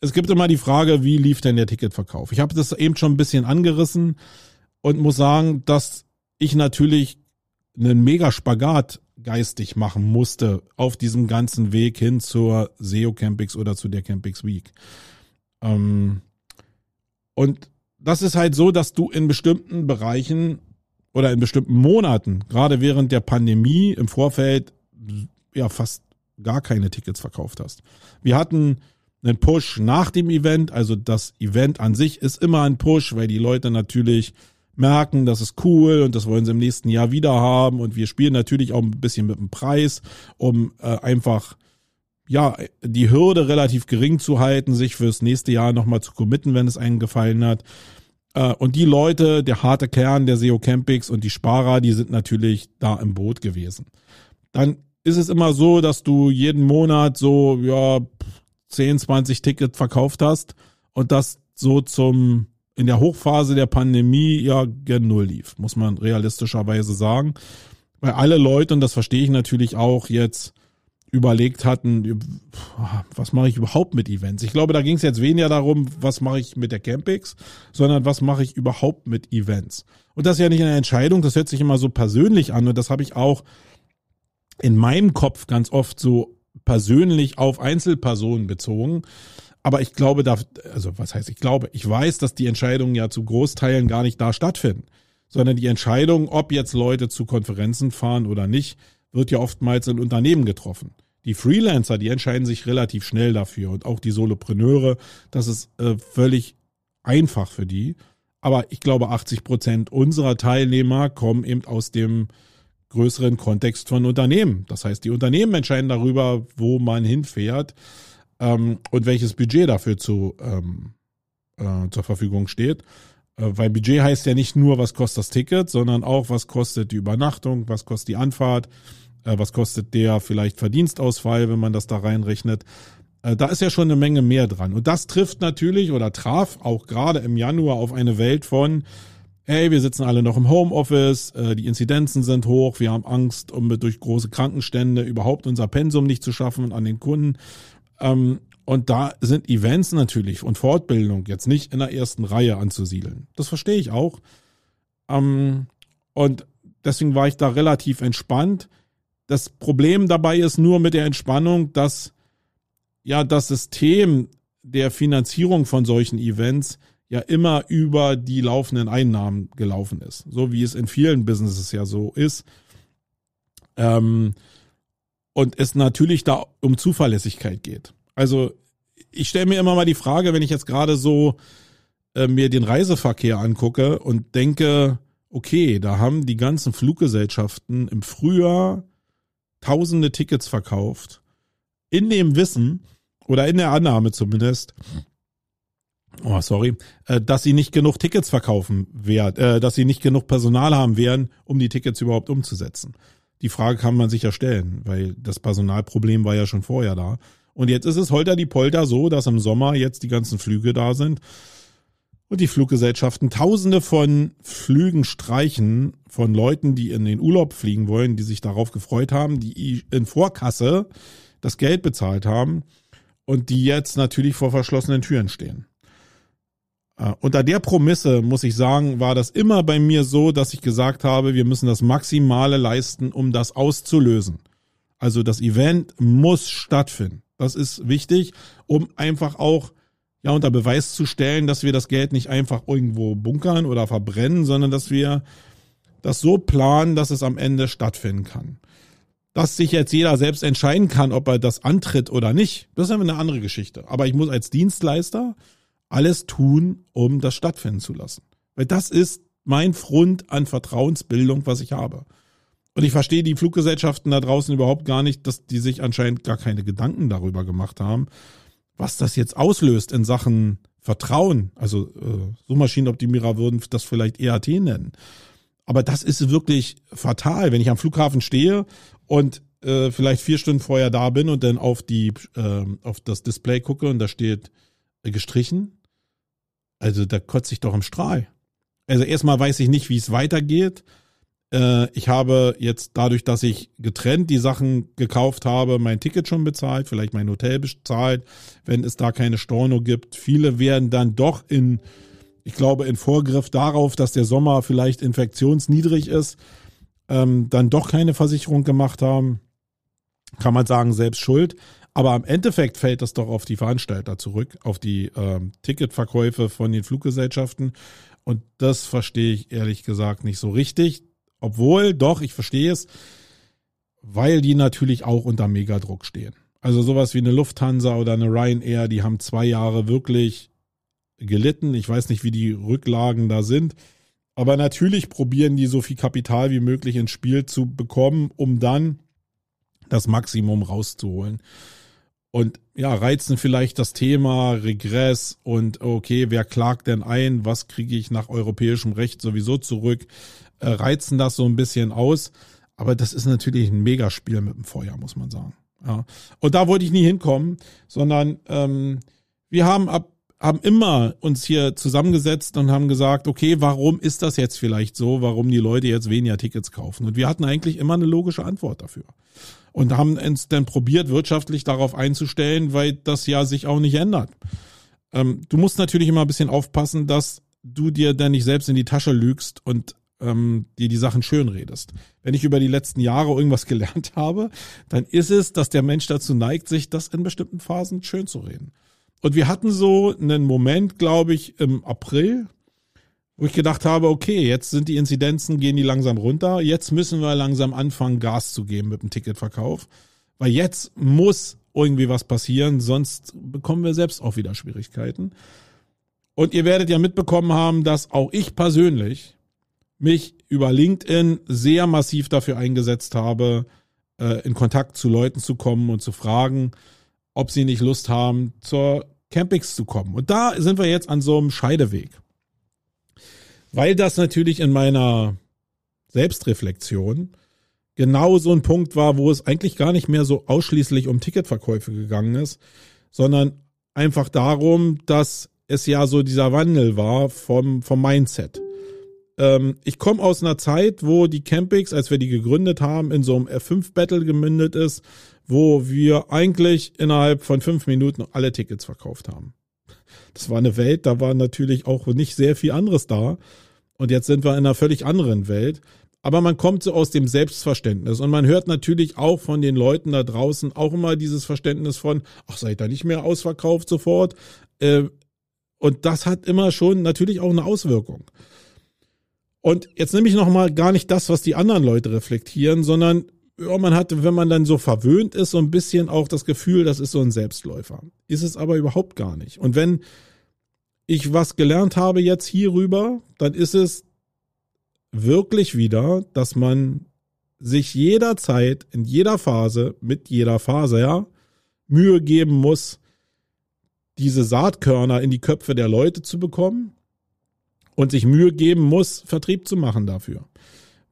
es gibt immer die Frage, wie lief denn der Ticketverkauf? Ich habe das eben schon ein bisschen angerissen und muss sagen, dass ich natürlich einen mega Spagat geistig machen musste auf diesem ganzen Weg hin zur SEO Campix oder zu der Campix Week. Ähm, und das ist halt so, dass du in bestimmten Bereichen oder in bestimmten Monaten, gerade während der Pandemie im Vorfeld, ja fast gar keine Tickets verkauft hast. Wir hatten einen Push nach dem Event, also das Event an sich ist immer ein Push, weil die Leute natürlich merken, das ist cool und das wollen sie im nächsten Jahr wieder haben und wir spielen natürlich auch ein bisschen mit dem Preis, um äh, einfach ja, die Hürde relativ gering zu halten, sich fürs nächste Jahr nochmal zu committen, wenn es einen gefallen hat. Äh, und die Leute, der harte Kern der SEO Campix und die Sparer, die sind natürlich da im Boot gewesen. Dann ist es immer so, dass du jeden Monat so, ja, 10, 20 Tickets verkauft hast und das so zum, in der Hochphase der Pandemie ja gen Null lief, muss man realistischerweise sagen. Weil alle Leute, und das verstehe ich natürlich auch jetzt, überlegt hatten, was mache ich überhaupt mit Events? Ich glaube, da ging es jetzt weniger darum, was mache ich mit der Campix, sondern was mache ich überhaupt mit Events. Und das ist ja nicht eine Entscheidung, das hört sich immer so persönlich an und das habe ich auch in meinem Kopf ganz oft so persönlich auf Einzelpersonen bezogen. Aber ich glaube, da, also was heißt ich glaube, ich weiß, dass die Entscheidungen ja zu Großteilen gar nicht da stattfinden, sondern die Entscheidung, ob jetzt Leute zu Konferenzen fahren oder nicht, wird ja oftmals in Unternehmen getroffen. Die Freelancer, die entscheiden sich relativ schnell dafür und auch die Solopreneure, das ist äh, völlig einfach für die. Aber ich glaube, 80 Prozent unserer Teilnehmer kommen eben aus dem größeren Kontext von Unternehmen. Das heißt, die Unternehmen entscheiden darüber, wo man hinfährt ähm, und welches Budget dafür zu, ähm, äh, zur Verfügung steht. Äh, weil Budget heißt ja nicht nur, was kostet das Ticket, sondern auch, was kostet die Übernachtung, was kostet die Anfahrt, äh, was kostet der vielleicht Verdienstausfall, wenn man das da reinrechnet. Äh, da ist ja schon eine Menge mehr dran. Und das trifft natürlich oder traf auch gerade im Januar auf eine Welt von, hey, wir sitzen alle noch im Homeoffice, die Inzidenzen sind hoch, wir haben Angst, um durch große Krankenstände überhaupt unser Pensum nicht zu schaffen an den Kunden. Ähm, und da sind Events natürlich und Fortbildung jetzt nicht in der ersten Reihe anzusiedeln. Das verstehe ich auch. Ähm, und deswegen war ich da relativ entspannt. Das Problem dabei ist nur mit der Entspannung, dass ja das System der Finanzierung von solchen Events ja immer über die laufenden Einnahmen gelaufen ist. So wie es in vielen Businesses ja so ist. Ähm, und es natürlich da um Zuverlässigkeit geht. Also ich stelle mir immer mal die Frage, wenn ich jetzt gerade so äh, mir den Reiseverkehr angucke und denke, okay, da haben die ganzen Fluggesellschaften im Frühjahr tausende Tickets verkauft, in dem Wissen oder in der Annahme zumindest, oh sorry, äh, dass sie nicht genug Tickets verkaufen werden, äh, dass sie nicht genug Personal haben werden, um die Tickets überhaupt umzusetzen. Die Frage kann man sich ja stellen, weil das Personalproblem war ja schon vorher da. Und jetzt ist es holter die Polter so, dass im Sommer jetzt die ganzen Flüge da sind und die Fluggesellschaften tausende von Flügen streichen von Leuten, die in den Urlaub fliegen wollen, die sich darauf gefreut haben, die in Vorkasse das Geld bezahlt haben und die jetzt natürlich vor verschlossenen Türen stehen. Äh, unter der Promisse, muss ich sagen, war das immer bei mir so, dass ich gesagt habe, wir müssen das Maximale leisten, um das auszulösen. Also das Event muss stattfinden. Das ist wichtig, um einfach auch ja unter Beweis zu stellen, dass wir das Geld nicht einfach irgendwo bunkern oder verbrennen, sondern dass wir das so planen, dass es am Ende stattfinden kann. dass sich jetzt jeder selbst entscheiden kann, ob er das antritt oder nicht, das ist eine andere Geschichte. Aber ich muss als Dienstleister alles tun, um das stattfinden zu lassen. Weil das ist mein Front an Vertrauensbildung, was ich habe. Und ich verstehe die Fluggesellschaften da draußen überhaupt gar nicht, dass die sich anscheinend gar keine Gedanken darüber gemacht haben, was das jetzt auslöst in Sachen Vertrauen. Also äh, Suchmaschinenoptimierer würden das vielleicht EAT nennen. Aber das ist wirklich fatal, wenn ich am Flughafen stehe und äh, vielleicht vier Stunden vorher da bin und dann auf die äh, auf das Display gucke und da steht äh, gestrichen. Also da kotze ich doch im Strahl. Also erstmal weiß ich nicht, wie es weitergeht. Äh, ich habe jetzt dadurch, dass ich getrennt die Sachen gekauft habe, mein Ticket schon bezahlt, vielleicht mein Hotel bezahlt, wenn es da keine Storno gibt. Viele werden dann doch in, ich glaube, in Vorgriff darauf, dass der Sommer vielleicht infektionsniedrig ist, ähm, dann doch keine Versicherung gemacht haben. Kann man sagen, selbst schuld. Aber im Endeffekt fällt das doch auf die Veranstalter zurück, auf die ähm, Ticketverkäufe von den Fluggesellschaften. Und das verstehe ich ehrlich gesagt nicht so richtig. Obwohl, doch, ich verstehe es, weil die natürlich auch unter Megadruck stehen. Also sowas wie eine Lufthansa oder eine Ryanair, die haben zwei Jahre wirklich gelitten. Ich weiß nicht, wie die Rücklagen da sind. Aber natürlich probieren die so viel Kapital wie möglich ins Spiel zu bekommen, um dann das Maximum rauszuholen. Und ja, reizen vielleicht das Thema Regress und okay, wer klagt denn ein? Was kriege ich nach europäischem Recht sowieso zurück? Äh, reizen das so ein bisschen aus. Aber das ist natürlich ein Megaspiel mit dem Feuer, muss man sagen. Ja. Und da wollte ich nie hinkommen, sondern ähm, wir haben ab haben immer uns hier zusammengesetzt und haben gesagt, okay, warum ist das jetzt vielleicht so? Warum die Leute jetzt weniger Tickets kaufen? Und wir hatten eigentlich immer eine logische Antwort dafür. Und haben uns dann probiert, wirtschaftlich darauf einzustellen, weil das ja sich auch nicht ändert. Ähm, du musst natürlich immer ein bisschen aufpassen, dass du dir dann nicht selbst in die Tasche lügst und ähm, dir die Sachen schön redest. Wenn ich über die letzten Jahre irgendwas gelernt habe, dann ist es, dass der Mensch dazu neigt, sich das in bestimmten Phasen schön zu reden. Und wir hatten so einen Moment, glaube ich, im April, wo ich gedacht habe, okay, jetzt sind die Inzidenzen, gehen die langsam runter. Jetzt müssen wir langsam anfangen, Gas zu geben mit dem Ticketverkauf. Weil jetzt muss irgendwie was passieren, sonst bekommen wir selbst auch wieder Schwierigkeiten. Und ihr werdet ja mitbekommen haben, dass auch ich persönlich mich über LinkedIn sehr massiv dafür eingesetzt habe, äh, in Kontakt zu Leuten zu kommen und zu fragen, ob sie nicht Lust haben, zur Campix zu kommen. Und da sind wir jetzt an so einem Scheideweg. Weil das natürlich in meiner Selbstreflexion genau so ein Punkt war, wo es eigentlich gar nicht mehr so ausschließlich um Ticketverkäufe gegangen ist, sondern einfach darum, dass es ja so dieser Wandel war vom, vom Mindset. Ähm, ich komme aus einer Zeit, wo die Campings, als wir die gegründet haben, in so einem F5-Battle gemündet ist, wo wir eigentlich innerhalb von fünf Minuten alle Tickets verkauft haben. Das war eine Welt, da war natürlich auch nicht sehr viel anderes da. Und jetzt sind wir in einer völlig anderen Welt. Aber man kommt so aus dem Selbstverständnis und man hört natürlich auch von den Leuten da draußen auch immer dieses Verständnis von, ach, seid ihr nicht mehr ausverkauft sofort. Äh, und das hat immer schon natürlich auch eine Auswirkung. Und jetzt nehme ich nochmal gar nicht das, was die anderen Leute reflektieren, sondern ja, man hat, wenn man dann so verwöhnt ist, so ein bisschen auch das Gefühl, das ist so ein Selbstläufer. Ist es aber überhaupt gar nicht. Und wenn ich was gelernt habe jetzt hierüber, dann ist es wirklich wieder, dass man sich jederzeit, in jeder Phase, mit jeder Phase, ja, Mühe geben muss, diese Saatkörner in die Köpfe der Leute zu bekommen und sich Mühe geben muss, Vertrieb zu machen dafür.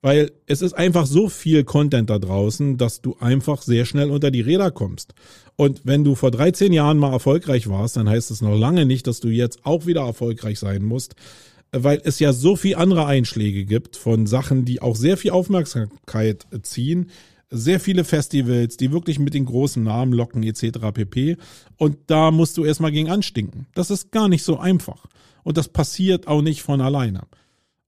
Weil es ist einfach so viel Content da draußen, dass du einfach sehr schnell unter die Räder kommst. Und wenn du vor 13 Jahren mal erfolgreich warst, dann heißt es noch lange nicht, dass du jetzt auch wieder erfolgreich sein musst, weil es ja so viel andere Einschläge gibt von Sachen, die auch sehr viel Aufmerksamkeit ziehen, sehr viele Festivals, die wirklich mit den großen Namen locken etc. pp. Und da musst du erstmal gegen anstinken. Das ist gar nicht so einfach. Und das passiert auch nicht von alleine.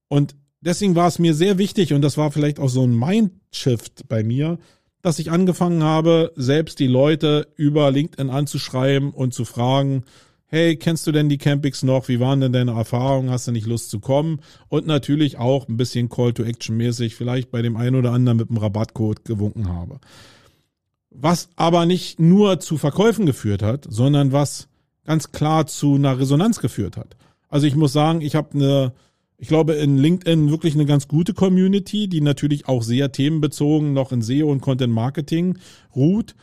Und deswegen war es mir sehr wichtig, und das war vielleicht auch so ein Mindshift bei mir, dass ich angefangen habe, selbst die Leute über LinkedIn anzuschreiben und zu fragen, hey, kennst du denn die Campings noch? Wie waren denn deine Erfahrungen? Hast du nicht Lust zu kommen? Und natürlich auch ein bisschen Call to Action mäßig, vielleicht bei dem einen oder anderen mit einem Rabattcode gewunken habe. Was aber nicht nur zu Verkäufen geführt hat, sondern was ganz klar zu einer Resonanz geführt hat. Also ich muss sagen, ich habe eine, ich glaube in LinkedIn wirklich eine ganz gute Community, die natürlich auch sehr themenbezogen noch in SEO und Content Marketing ruht.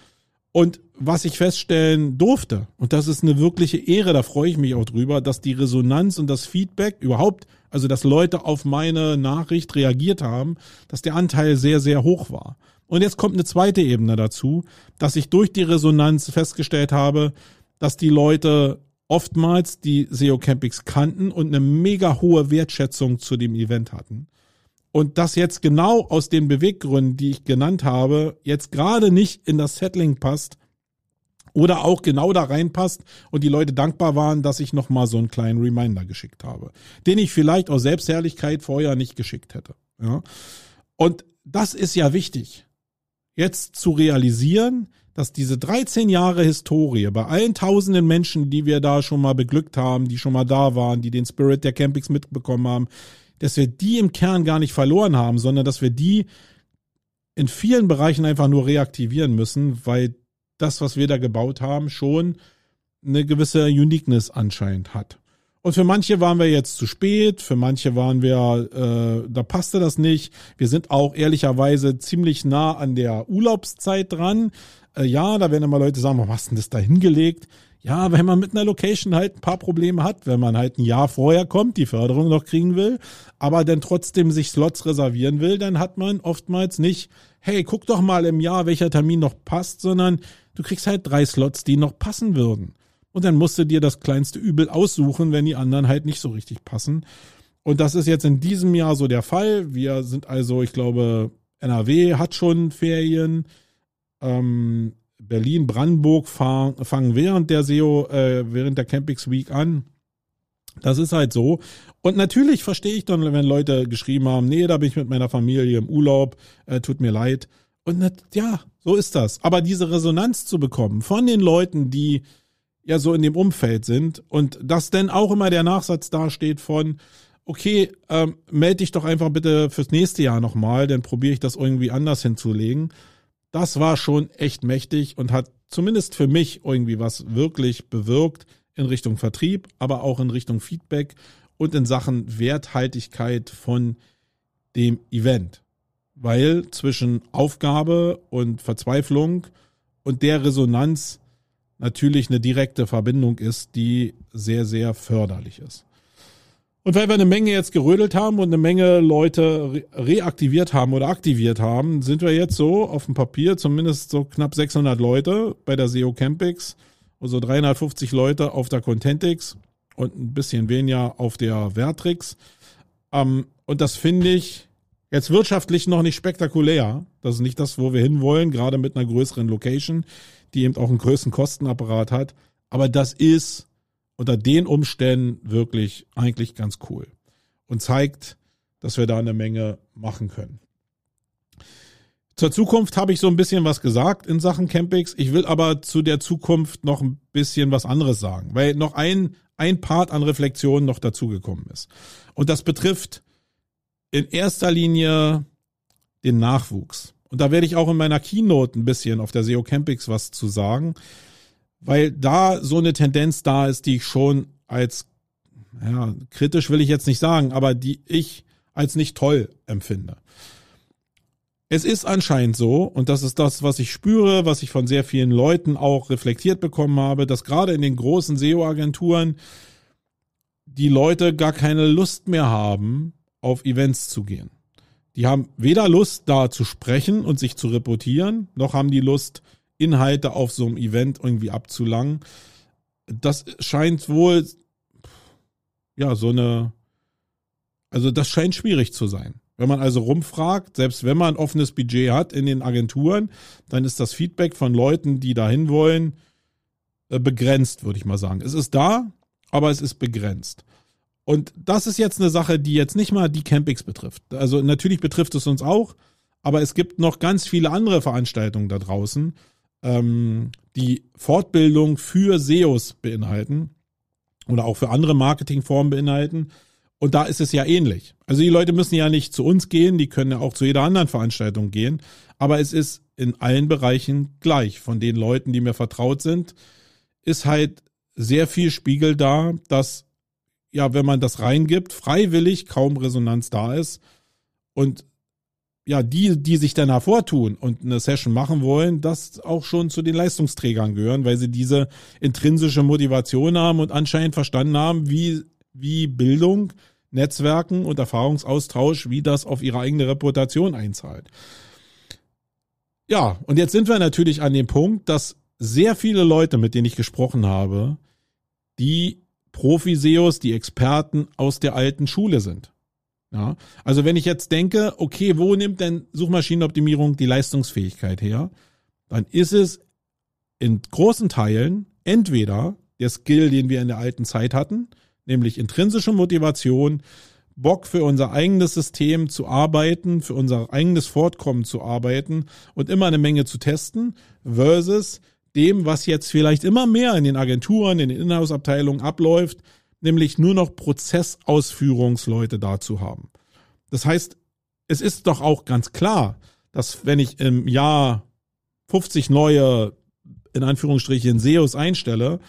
Und was ich feststellen durfte, und das ist eine wirkliche Ehre, da freue ich mich auch drüber, dass die Resonanz und das Feedback überhaupt, also dass Leute auf meine Nachricht reagiert haben, dass der Anteil sehr, sehr hoch war. Und jetzt kommt eine zweite Ebene dazu, dass ich durch die Resonanz festgestellt habe, dass die Leute oftmals die SEO Campings kannten und eine mega hohe Wertschätzung zu dem Event hatten. Und das jetzt genau aus den Beweggründen, die ich genannt habe, jetzt gerade nicht in das Settling passt oder auch genau da reinpasst und die Leute dankbar waren, dass ich nochmal so einen kleinen Reminder geschickt habe, den ich vielleicht aus Selbstherrlichkeit vorher nicht geschickt hätte. Ja. Und das ist ja wichtig, jetzt zu realisieren, dass diese 13 Jahre Historie bei allen tausenden Menschen, die wir da schon mal beglückt haben, die schon mal da waren, die den Spirit der Campings mitbekommen haben, dass wir die im Kern gar nicht verloren haben, sondern dass wir die in vielen Bereichen einfach nur reaktivieren müssen, weil das, was wir da gebaut haben, schon eine gewisse Uniqueness anscheinend hat. Und für manche waren wir jetzt zu spät, für manche waren wir, äh, da passte das nicht. Wir sind auch ehrlicherweise ziemlich nah an der Urlaubszeit dran. Äh, ja, da werden immer Leute sagen, warum hast du denn das da hingelegt? Ja, wenn man mit einer Location halt ein paar Probleme hat, wenn man halt ein Jahr vorher kommt, die Förderung noch kriegen will, aber dann trotzdem sich Slots reservieren will, dann hat man oftmals nicht, hey, guck doch mal im Jahr, welcher Termin noch passt, sondern du kriegst halt drei Slots, die noch passen würden. Und dann musst du dir das kleinste Übel aussuchen, wenn die anderen halt nicht so richtig passen. Und das ist jetzt in diesem Jahr so der Fall. Wir sind also, ich glaube, NRW hat schon Ferien. Ähm, Berlin, Brandenburg fahren, fangen während der SEO, äh, während der Campings Week an. Das ist halt so. Und natürlich verstehe ich dann, wenn Leute geschrieben haben, nee, da bin ich mit meiner Familie im Urlaub, äh, tut mir leid. Und nicht, ja, so ist das. Aber diese Resonanz zu bekommen von den Leuten, die ja so in dem Umfeld sind und dass denn auch immer der Nachsatz dasteht von, okay, ähm, melde dich doch einfach bitte fürs nächste Jahr nochmal, dann probiere ich das irgendwie anders hinzulegen das war schon echt mächtig und hat zumindest für mich irgendwie was wirklich bewirkt in Richtung Vertrieb, aber auch in Richtung Feedback und in Sachen Werthaltigkeit von dem Event. Weil zwischen Aufgabe und Verzweiflung und der Resonanz natürlich eine direkte Verbindung ist, die sehr, sehr förderlich ist. Und weil wir eine Menge jetzt gerödelt haben und eine Menge Leute reaktiviert haben oder aktiviert haben, sind wir jetzt so auf dem Papier zumindest so knapp 600 Leute bei der SEO Campix, also 350 Leute auf der Contentix und ein bisschen weniger auf der Vertrix. Ähm, und das finde ich jetzt wirtschaftlich noch nicht spektakulär. Das ist nicht das, wo wir hinwollen, gerade mit einer größeren Location, die eben auch einen größeren Kostenapparat hat. Aber das ist unter den Umständen wirklich eigentlich ganz cool und zeigt, dass wir da eine Menge machen können. Zur Zukunft habe ich so ein bisschen was gesagt in Sachen Campix. Ich will aber zu der Zukunft noch ein bisschen was anderes sagen, weil noch ein, ein Part an Reflexion noch dazugekommen ist. Und das betrifft in erster Linie den Nachwuchs. Und da werde ich auch in meiner Keynote ein bisschen auf der SEO Campix was zu sagen weil da so eine Tendenz da ist, die ich schon als, ja, kritisch will ich jetzt nicht sagen, aber die ich als nicht toll empfinde. Es ist anscheinend so, und das ist das, was ich spüre, was ich von sehr vielen Leuten auch reflektiert bekommen habe, dass gerade in den großen SEO-Agenturen die Leute gar keine Lust mehr haben, auf Events zu gehen. Die haben weder Lust, da zu sprechen und sich zu reportieren, noch haben die Lust, Inhalte auf so einem Event irgendwie abzulangen. Das scheint wohl, ja, so eine, also das scheint schwierig zu sein. Wenn man also rumfragt, selbst wenn man ein offenes Budget hat in den Agenturen, dann ist das Feedback von Leuten, die dahin wollen, äh, begrenzt, würde ich mal sagen. Es ist da, aber es ist begrenzt. Und das ist jetzt eine Sache, die jetzt nicht mal die Campings betrifft. Also natürlich betrifft es uns auch, aber es gibt noch ganz viele andere Veranstaltungen da draußen, ähm, die Fortbildung für SEOs beinhalten. oder auch für andere Marketingformen beinhalten. Und da ist es ja ähnlich. Also die Leute müssen ja nicht zu uns gehen, die können ja auch zu jeder anderen Veranstaltung gehen. Aber es ist in allen Bereichen gleich. Von den Leuten, die mir vertraut sind, ist halt sehr viel Spiegel da, dass ja, wenn man das reingibt, freiwillig kaum Resonanz da ist. Und ja, die, die sich dann hervortun und eine Session machen wollen, das auch schon zu den Leistungsträgern gehören, weil sie diese intrinsische Motivation haben und anscheinend verstanden haben, wie, wie Bildung, Netzwerken und Erfahrungsaustausch, wie das auf ihre eigene Reputation einzahlt. Ja, und jetzt sind wir natürlich an dem Punkt, dass sehr viele Leute, mit denen ich gesprochen habe, die Profi-SEOs, die Experten aus der alten Schule sind. Ja, also wenn ich jetzt denke, okay, wo nimmt denn Suchmaschinenoptimierung die Leistungsfähigkeit her? Dann ist es in großen Teilen entweder der Skill, den wir in der alten Zeit hatten, nämlich intrinsische Motivation, Bock für unser eigenes System zu arbeiten, für unser eigenes Fortkommen zu arbeiten und immer eine Menge zu testen, versus dem, was jetzt vielleicht immer mehr in den Agenturen, in den Inhouse-Abteilungen abläuft, nämlich nur noch Prozessausführungsleute dazu haben. Das heißt, es ist doch auch ganz klar, dass wenn ich im Jahr 50 neue, in Anführungsstrichen, SEOs einstelle,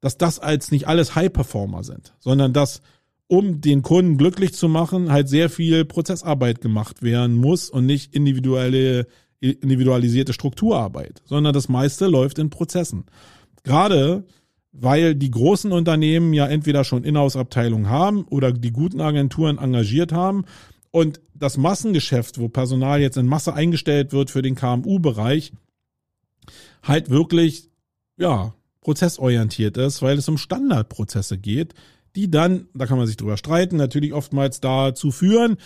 dass das als nicht alles High-Performer sind, sondern dass, um den Kunden glücklich zu machen, halt sehr viel Prozessarbeit gemacht werden muss und nicht individuelle, individualisierte Strukturarbeit, sondern das meiste läuft in Prozessen. Gerade weil die großen Unternehmen ja entweder schon Inhouse-Abteilungen haben oder die guten Agenturen engagiert haben. Und das Massengeschäft, wo Personal jetzt in Masse eingestellt wird für den KMU-Bereich, halt wirklich, ja, prozessorientiert ist, weil es um Standardprozesse geht, die dann, da kann man sich drüber streiten, natürlich oftmals dazu führen,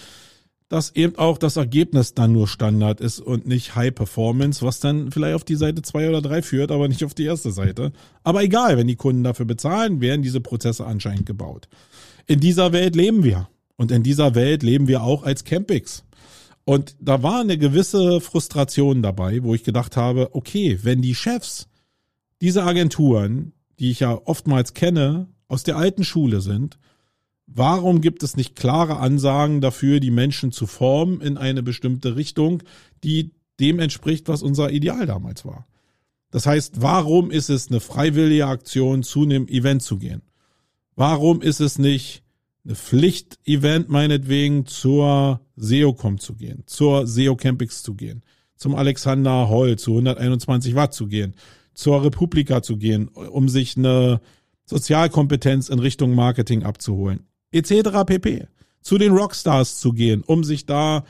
dass eben auch das Ergebnis dann nur Standard ist und nicht High Performance, was dann vielleicht auf die Seite zwei oder drei führt, aber nicht auf die erste Seite. Aber egal, wenn die Kunden dafür bezahlen, werden diese Prozesse anscheinend gebaut. In dieser Welt leben wir. Und in dieser Welt leben wir auch als Campix. Und da war eine gewisse Frustration dabei, wo ich gedacht habe, okay, wenn die Chefs dieser Agenturen, die ich ja oftmals kenne, aus der alten Schule sind, Warum gibt es nicht klare Ansagen dafür, die Menschen zu formen in eine bestimmte Richtung, die dem entspricht, was unser Ideal damals war? Das heißt, warum ist es eine freiwillige Aktion, zu einem Event zu gehen? Warum ist es nicht eine Pflicht-Event meinetwegen zur SEOCom zu gehen, zur SEO Campix zu gehen, zum Alexander Hall zu 121 Watt zu gehen, zur Republika zu gehen, um sich eine Sozialkompetenz in Richtung Marketing abzuholen etc. pp. Zu den Rockstars zu gehen, um sich da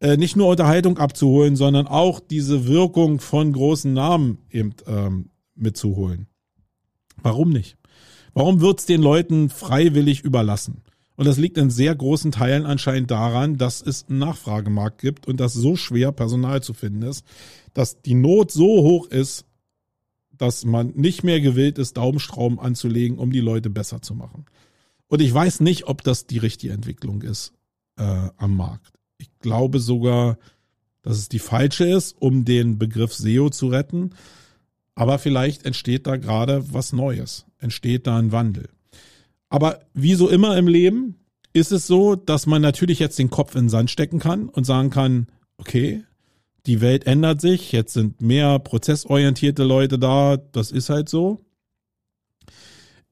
äh, nicht nur Unterhaltung abzuholen, sondern auch diese Wirkung von großen Namen eben ähm, mitzuholen. Warum nicht? Warum wird's den Leuten freiwillig überlassen? Und das liegt in sehr großen Teilen anscheinend daran, dass es einen Nachfragemarkt gibt und dass so schwer Personal zu finden ist, dass die Not so hoch ist, dass man nicht mehr gewillt ist, Daumenstrauben anzulegen, um die Leute besser zu machen. Und ich weiß nicht, ob das die richtige Entwicklung ist äh, am Markt. Ich glaube sogar, dass es die falsche ist, um den Begriff SEO zu retten. Aber vielleicht entsteht da gerade was Neues, entsteht da ein Wandel. Aber wie so immer im Leben ist es so, dass man natürlich jetzt den Kopf in den Sand stecken kann und sagen kann, okay, die Welt ändert sich, jetzt sind mehr prozessorientierte Leute da, das ist halt so.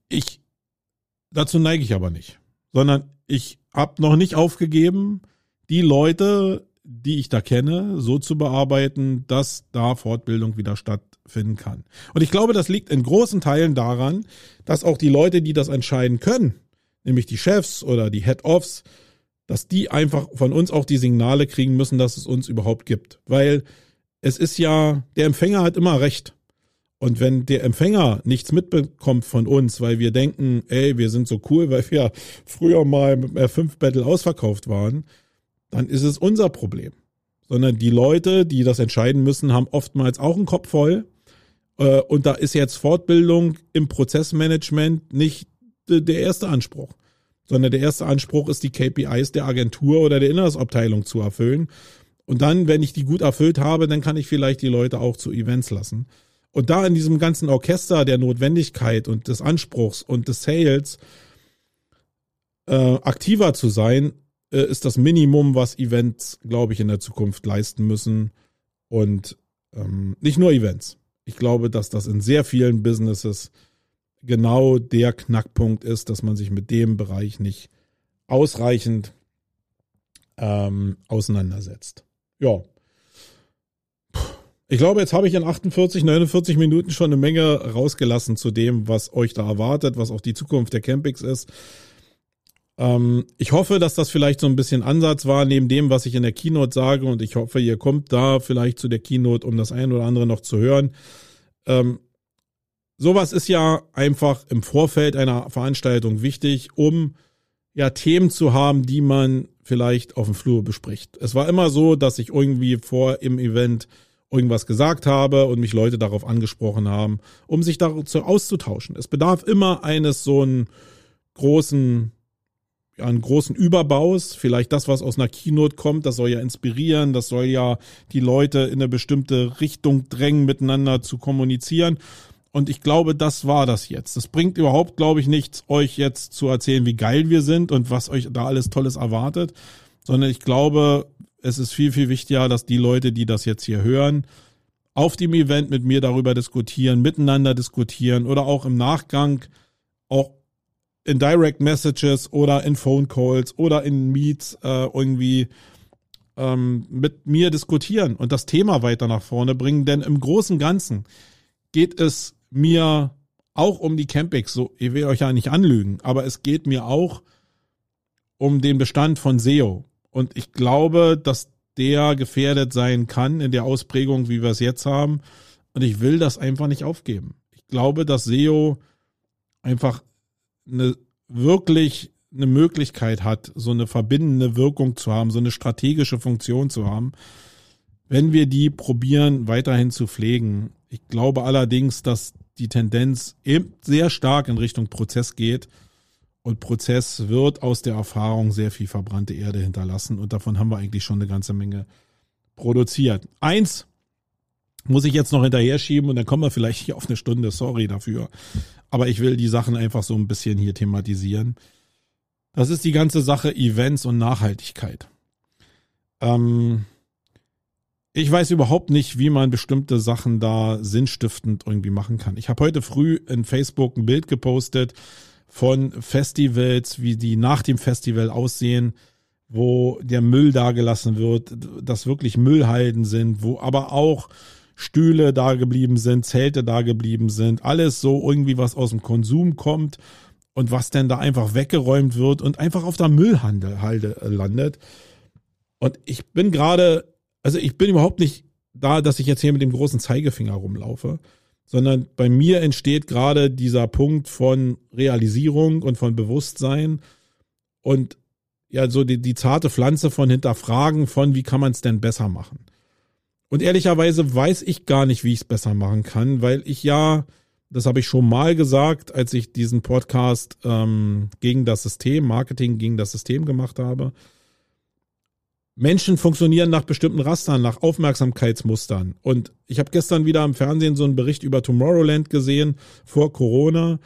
Ich Dazu neige ich aber nicht, sondern ich habe noch nicht aufgegeben, die Leute, die ich da kenne, so zu bearbeiten, dass da Fortbildung wieder stattfinden kann. Und ich glaube, das liegt in großen Teilen daran, dass auch die Leute, die das entscheiden können, nämlich die Chefs oder die Head-Offs, dass die einfach von uns auch die Signale kriegen müssen, dass es uns überhaupt gibt. Weil es ist ja, der Empfänger hat immer recht. Und wenn der Empfänger nichts mitbekommt von uns, weil wir denken, ey, wir sind so cool, weil wir früher mal mit R5 Battle ausverkauft waren, dann ist es unser Problem. Sondern die Leute, die das entscheiden müssen, haben oftmals auch einen Kopf voll. Äh, und da ist jetzt Fortbildung im Prozessmanagement nicht der erste Anspruch. Sondern der erste Anspruch ist, die KPIs der Agentur oder der Inhaltsabteilung zu erfüllen. Und dann, wenn ich die gut erfüllt habe, dann kann ich vielleicht die Leute auch zu Events lassen. Und da in diesem ganzen Orchester der Notwendigkeit und des Anspruchs und des Sales äh, aktiver zu sein, äh, ist das Minimum, was Events, glaube ich, in der Zukunft leisten müssen. Und ähm, nicht nur Events. Ich glaube, dass das in sehr vielen Businesses genau der Knackpunkt ist, dass man sich mit dem Bereich nicht ausreichend ähm, auseinandersetzt. Ja. Ich glaube, jetzt habe ich in 48, 49 Minuten schon eine Menge rausgelassen zu dem, was euch da erwartet, was auch die Zukunft der Campings ist. Ähm, ich hoffe, dass das vielleicht so ein bisschen Ansatz war neben dem, was ich in der Keynote sage und ich hoffe, ihr kommt da vielleicht zu der Keynote, um das ein oder andere noch zu hören. Ähm, sowas ist ja einfach im Vorfeld einer Veranstaltung wichtig, um ja Themen zu haben, die man vielleicht auf dem Flur bespricht. Es war immer so, dass ich irgendwie vor im Event irgendwas gesagt habe und mich Leute darauf angesprochen haben, um sich dazu auszutauschen. Es bedarf immer eines so einen großen ja, einen großen Überbaus, vielleicht das, was aus einer Keynote kommt, das soll ja inspirieren, das soll ja die Leute in eine bestimmte Richtung drängen, miteinander zu kommunizieren. Und ich glaube, das war das jetzt. Es bringt überhaupt, glaube ich, nichts, euch jetzt zu erzählen, wie geil wir sind und was euch da alles Tolles erwartet, sondern ich glaube, es ist viel, viel wichtiger, dass die Leute, die das jetzt hier hören, auf dem Event mit mir darüber diskutieren, miteinander diskutieren oder auch im Nachgang auch in Direct Messages oder in Phone Calls oder in Meets äh, irgendwie ähm, mit mir diskutieren und das Thema weiter nach vorne bringen. Denn im Großen und Ganzen geht es mir auch um die Campings. So, ich will euch ja nicht anlügen, aber es geht mir auch um den Bestand von SEO. Und ich glaube, dass der gefährdet sein kann in der Ausprägung, wie wir es jetzt haben. Und ich will das einfach nicht aufgeben. Ich glaube, dass SEO einfach eine wirklich eine Möglichkeit hat, so eine verbindende Wirkung zu haben, so eine strategische Funktion zu haben, wenn wir die probieren weiterhin zu pflegen. Ich glaube allerdings, dass die Tendenz eben sehr stark in Richtung Prozess geht und Prozess wird aus der Erfahrung sehr viel verbrannte Erde hinterlassen und davon haben wir eigentlich schon eine ganze Menge produziert. Eins muss ich jetzt noch hinterher schieben und dann kommen wir vielleicht hier auf eine Stunde, sorry dafür. Aber ich will die Sachen einfach so ein bisschen hier thematisieren. Das ist die ganze Sache Events und Nachhaltigkeit. Ähm, ich weiß überhaupt nicht, wie man bestimmte Sachen da sinnstiftend irgendwie machen kann. Ich habe heute früh in Facebook ein Bild gepostet von Festivals, wie die nach dem Festival aussehen, wo der Müll dagelassen wird, dass wirklich Müllhalden sind, wo aber auch Stühle da geblieben sind, Zelte da geblieben sind, alles so irgendwie, was aus dem Konsum kommt und was denn da einfach weggeräumt wird und einfach auf der Müllhalde landet. Und ich bin gerade, also ich bin überhaupt nicht da, dass ich jetzt hier mit dem großen Zeigefinger rumlaufe, sondern bei mir entsteht gerade dieser Punkt von Realisierung und von Bewusstsein und ja, so die, die zarte Pflanze von Hinterfragen von, wie kann man es denn besser machen? Und ehrlicherweise weiß ich gar nicht, wie ich es besser machen kann, weil ich ja, das habe ich schon mal gesagt, als ich diesen Podcast ähm, gegen das System, Marketing gegen das System gemacht habe. Menschen funktionieren nach bestimmten Rastern, nach Aufmerksamkeitsmustern. Und ich habe gestern wieder im Fernsehen so einen Bericht über Tomorrowland gesehen vor Corona.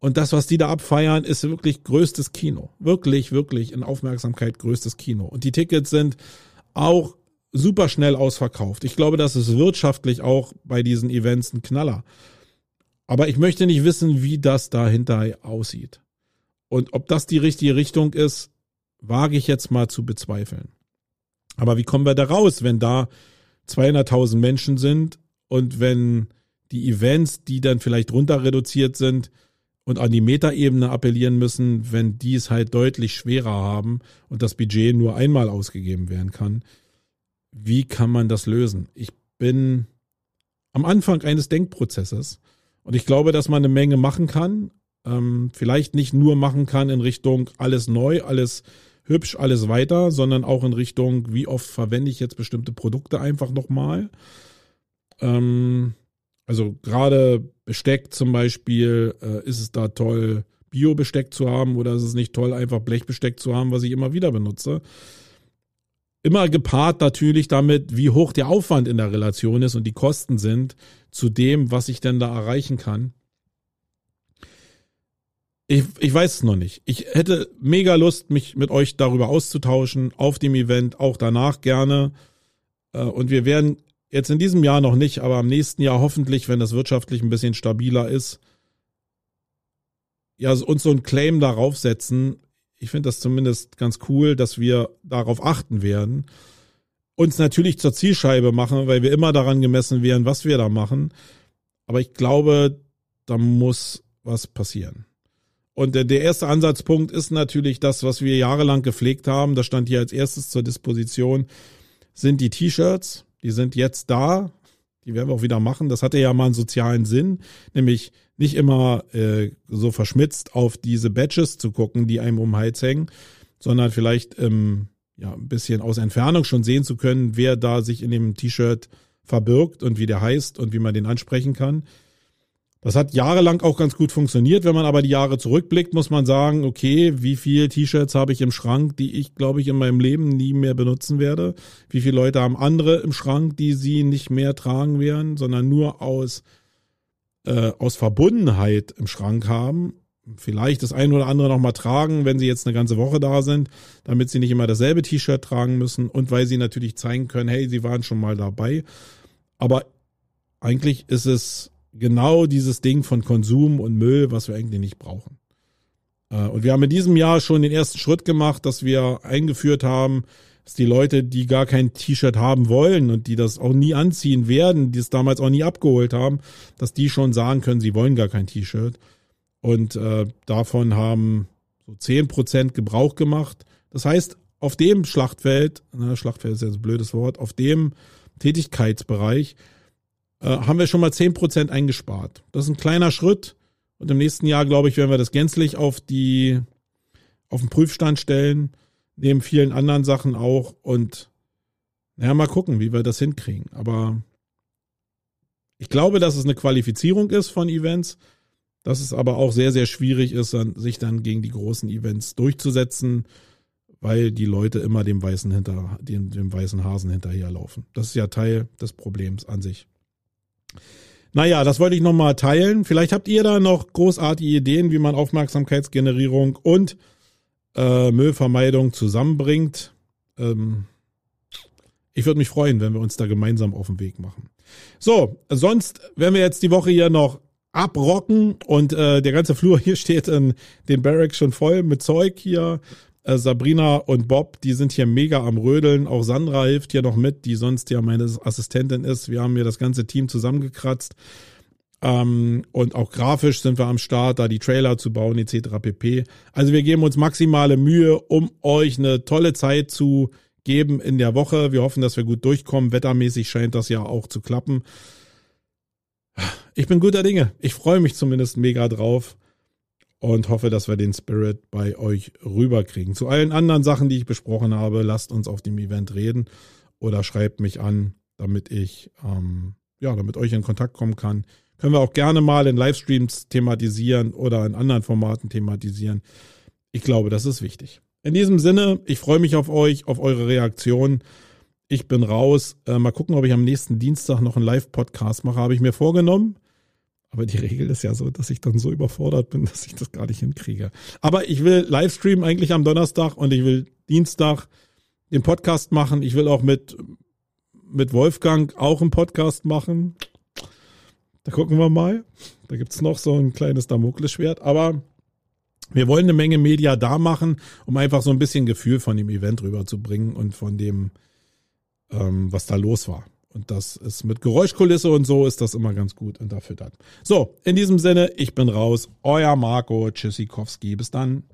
Und das, was die da abfeiern, ist wirklich größtes Kino. Wirklich, wirklich in Aufmerksamkeit größtes Kino. Und die Tickets sind auch super schnell ausverkauft. Ich glaube, das ist wirtschaftlich auch bei diesen Events ein Knaller. Aber ich möchte nicht wissen, wie das dahinter aussieht. Und ob das die richtige Richtung ist, wage ich jetzt mal zu bezweifeln. Aber wie kommen wir da raus, wenn da 200.000 Menschen sind und wenn die Events, die dann vielleicht runter reduziert sind und an die Metaebene appellieren müssen, wenn die es halt deutlich schwerer haben und das Budget nur einmal ausgegeben werden kann, wie kann man das lösen? Ich bin am Anfang eines Denkprozesses und ich glaube, dass man eine Menge machen kann. Ähm, vielleicht nicht nur machen kann in Richtung alles neu, alles hübsch, alles weiter, sondern auch in Richtung, wie oft verwende ich jetzt bestimmte Produkte einfach nochmal. Ähm, also gerade Besteck zum Beispiel, äh, ist es da toll, Bio-Besteck zu haben oder ist es nicht toll, einfach Blechbesteck zu haben, was ich immer wieder benutze? Immer gepaart natürlich damit, wie hoch der Aufwand in der Relation ist und die Kosten sind zu dem, was ich denn da erreichen kann. Ich, ich weiß es noch nicht. Ich hätte mega Lust, mich mit euch darüber auszutauschen, auf dem Event, auch danach gerne. Äh, und wir werden jetzt in diesem Jahr noch nicht, aber im nächsten Jahr hoffentlich, wenn das wirtschaftlich ein bisschen stabiler ist, ja, uns so ein Claim darauf setzen. Ich finde das zumindest ganz cool, dass wir darauf achten werden. Uns natürlich zur Zielscheibe machen, weil wir immer daran gemessen werden, was wir da machen. Aber ich glaube, da muss was passieren. Und der, erste Ansatzpunkt ist natürlich das, was wir jahrelang gepflegt haben. Das stand hier als erstes zur Disposition, sind die T-Shirts. Die sind jetzt da. Die werden wir auch wieder machen. Das hatte ja mal einen sozialen Sinn, nämlich nicht immer äh, so verschmitzt auf diese Badges zu gucken, die einem um den Hals hängen, sondern vielleicht ähm, ja ein bisschen aus Entfernung schon sehen zu können, wer da sich in dem T-Shirt verbirgt und wie der heißt und wie man den ansprechen kann. Das hat jahrelang auch ganz gut funktioniert. Wenn man aber die Jahre zurückblickt, muss man sagen, okay, wie viele T-Shirts habe ich im Schrank, die ich, glaube ich, in meinem Leben nie mehr benutzen werde? Wie viele Leute haben andere im Schrank, die sie nicht mehr tragen werden, sondern nur aus, äh, aus Verbundenheit im Schrank haben? Vielleicht das eine oder andere nochmal tragen, wenn sie jetzt eine ganze Woche da sind, damit sie nicht immer dasselbe T-Shirt tragen müssen und weil sie natürlich zeigen können, hey, sie waren schon mal dabei. Aber eigentlich ist es genau dieses Ding von Konsum und Müll, was wir eigentlich nicht brauchen. Äh, und wir haben in diesem Jahr schon den ersten Schritt gemacht, dass wir eingeführt haben, dass die Leute, die gar kein T-Shirt haben wollen und die das auch nie anziehen werden, die es damals auch nie abgeholt haben, dass die schon sagen können, sie wollen gar kein T-Shirt. Und äh, davon haben so zehn Prozent Gebrauch gemacht. Das heißt, auf dem Schlachtfeld, na, Schlachtfeld ist so ein blödes Wort, auf dem Tätigkeitsbereich äh, haben wir schon mal zehn Prozent eingespart. Das ist ein kleiner Schritt. Und im nächsten Jahr, glaube ich, werden wir das gänzlich auf die, auf den Prüfstand stellen, neben vielen anderen Sachen auch. Und naja, mal gucken, wie wir das hinkriegen. Aber ich glaube, dass es eine Qualifizierung ist von Events, dass es aber auch sehr, sehr schwierig ist, sich dann gegen die großen Events durchzusetzen, weil die Leute immer dem weißen hinter, dem, dem weißen Hasen hinterherlaufen. Das ist ja Teil des Problems an sich. Naja, das wollte ich nochmal teilen. Vielleicht habt ihr da noch großartige Ideen, wie man Aufmerksamkeitsgenerierung und äh, Müllvermeidung zusammenbringt. Ähm, ich würde mich freuen, wenn wir uns da gemeinsam auf den Weg machen. So, sonst werden wir jetzt die Woche hier noch abrocken und äh, der ganze Flur hier steht in den Barracks schon voll mit Zeug hier. Äh, Sabrina und Bob, die sind hier mega am Rödeln. Auch Sandra hilft hier noch mit, die sonst ja meine Assistentin ist. Wir haben hier das ganze Team zusammengekratzt. Ähm, und auch grafisch sind wir am Start, da die Trailer zu bauen etc. pp. Also wir geben uns maximale Mühe, um euch eine tolle Zeit zu geben in der Woche. Wir hoffen, dass wir gut durchkommen. Wettermäßig scheint das ja auch zu klappen. Ich bin guter Dinge. Ich freue mich zumindest mega drauf und hoffe, dass wir den Spirit bei euch rüberkriegen. Zu allen anderen Sachen, die ich besprochen habe, lasst uns auf dem Event reden oder schreibt mich an, damit ich ähm, ja, damit euch in Kontakt kommen kann. Können wir auch gerne mal in Livestreams thematisieren oder in anderen Formaten thematisieren. Ich glaube, das ist wichtig. In diesem Sinne, ich freue mich auf euch, auf eure Reaktion. Ich bin raus. Äh, mal gucken, ob ich am nächsten Dienstag noch einen Live-Podcast mache. Habe ich mir vorgenommen. Aber die Regel ist ja so, dass ich dann so überfordert bin, dass ich das gar nicht hinkriege. Aber ich will Livestream eigentlich am Donnerstag und ich will Dienstag den Podcast machen. Ich will auch mit, mit Wolfgang auch einen Podcast machen. Da gucken wir mal. Da gibt's noch so ein kleines Damoklesschwert. Aber wir wollen eine Menge Media da machen, um einfach so ein bisschen Gefühl von dem Event rüberzubringen und von dem, ähm, was da los war. Und das ist mit Geräuschkulisse und so ist das immer ganz gut unterfüttert. So, in diesem Sinne, ich bin raus. Euer Marco Tschüssikowski. Bis dann.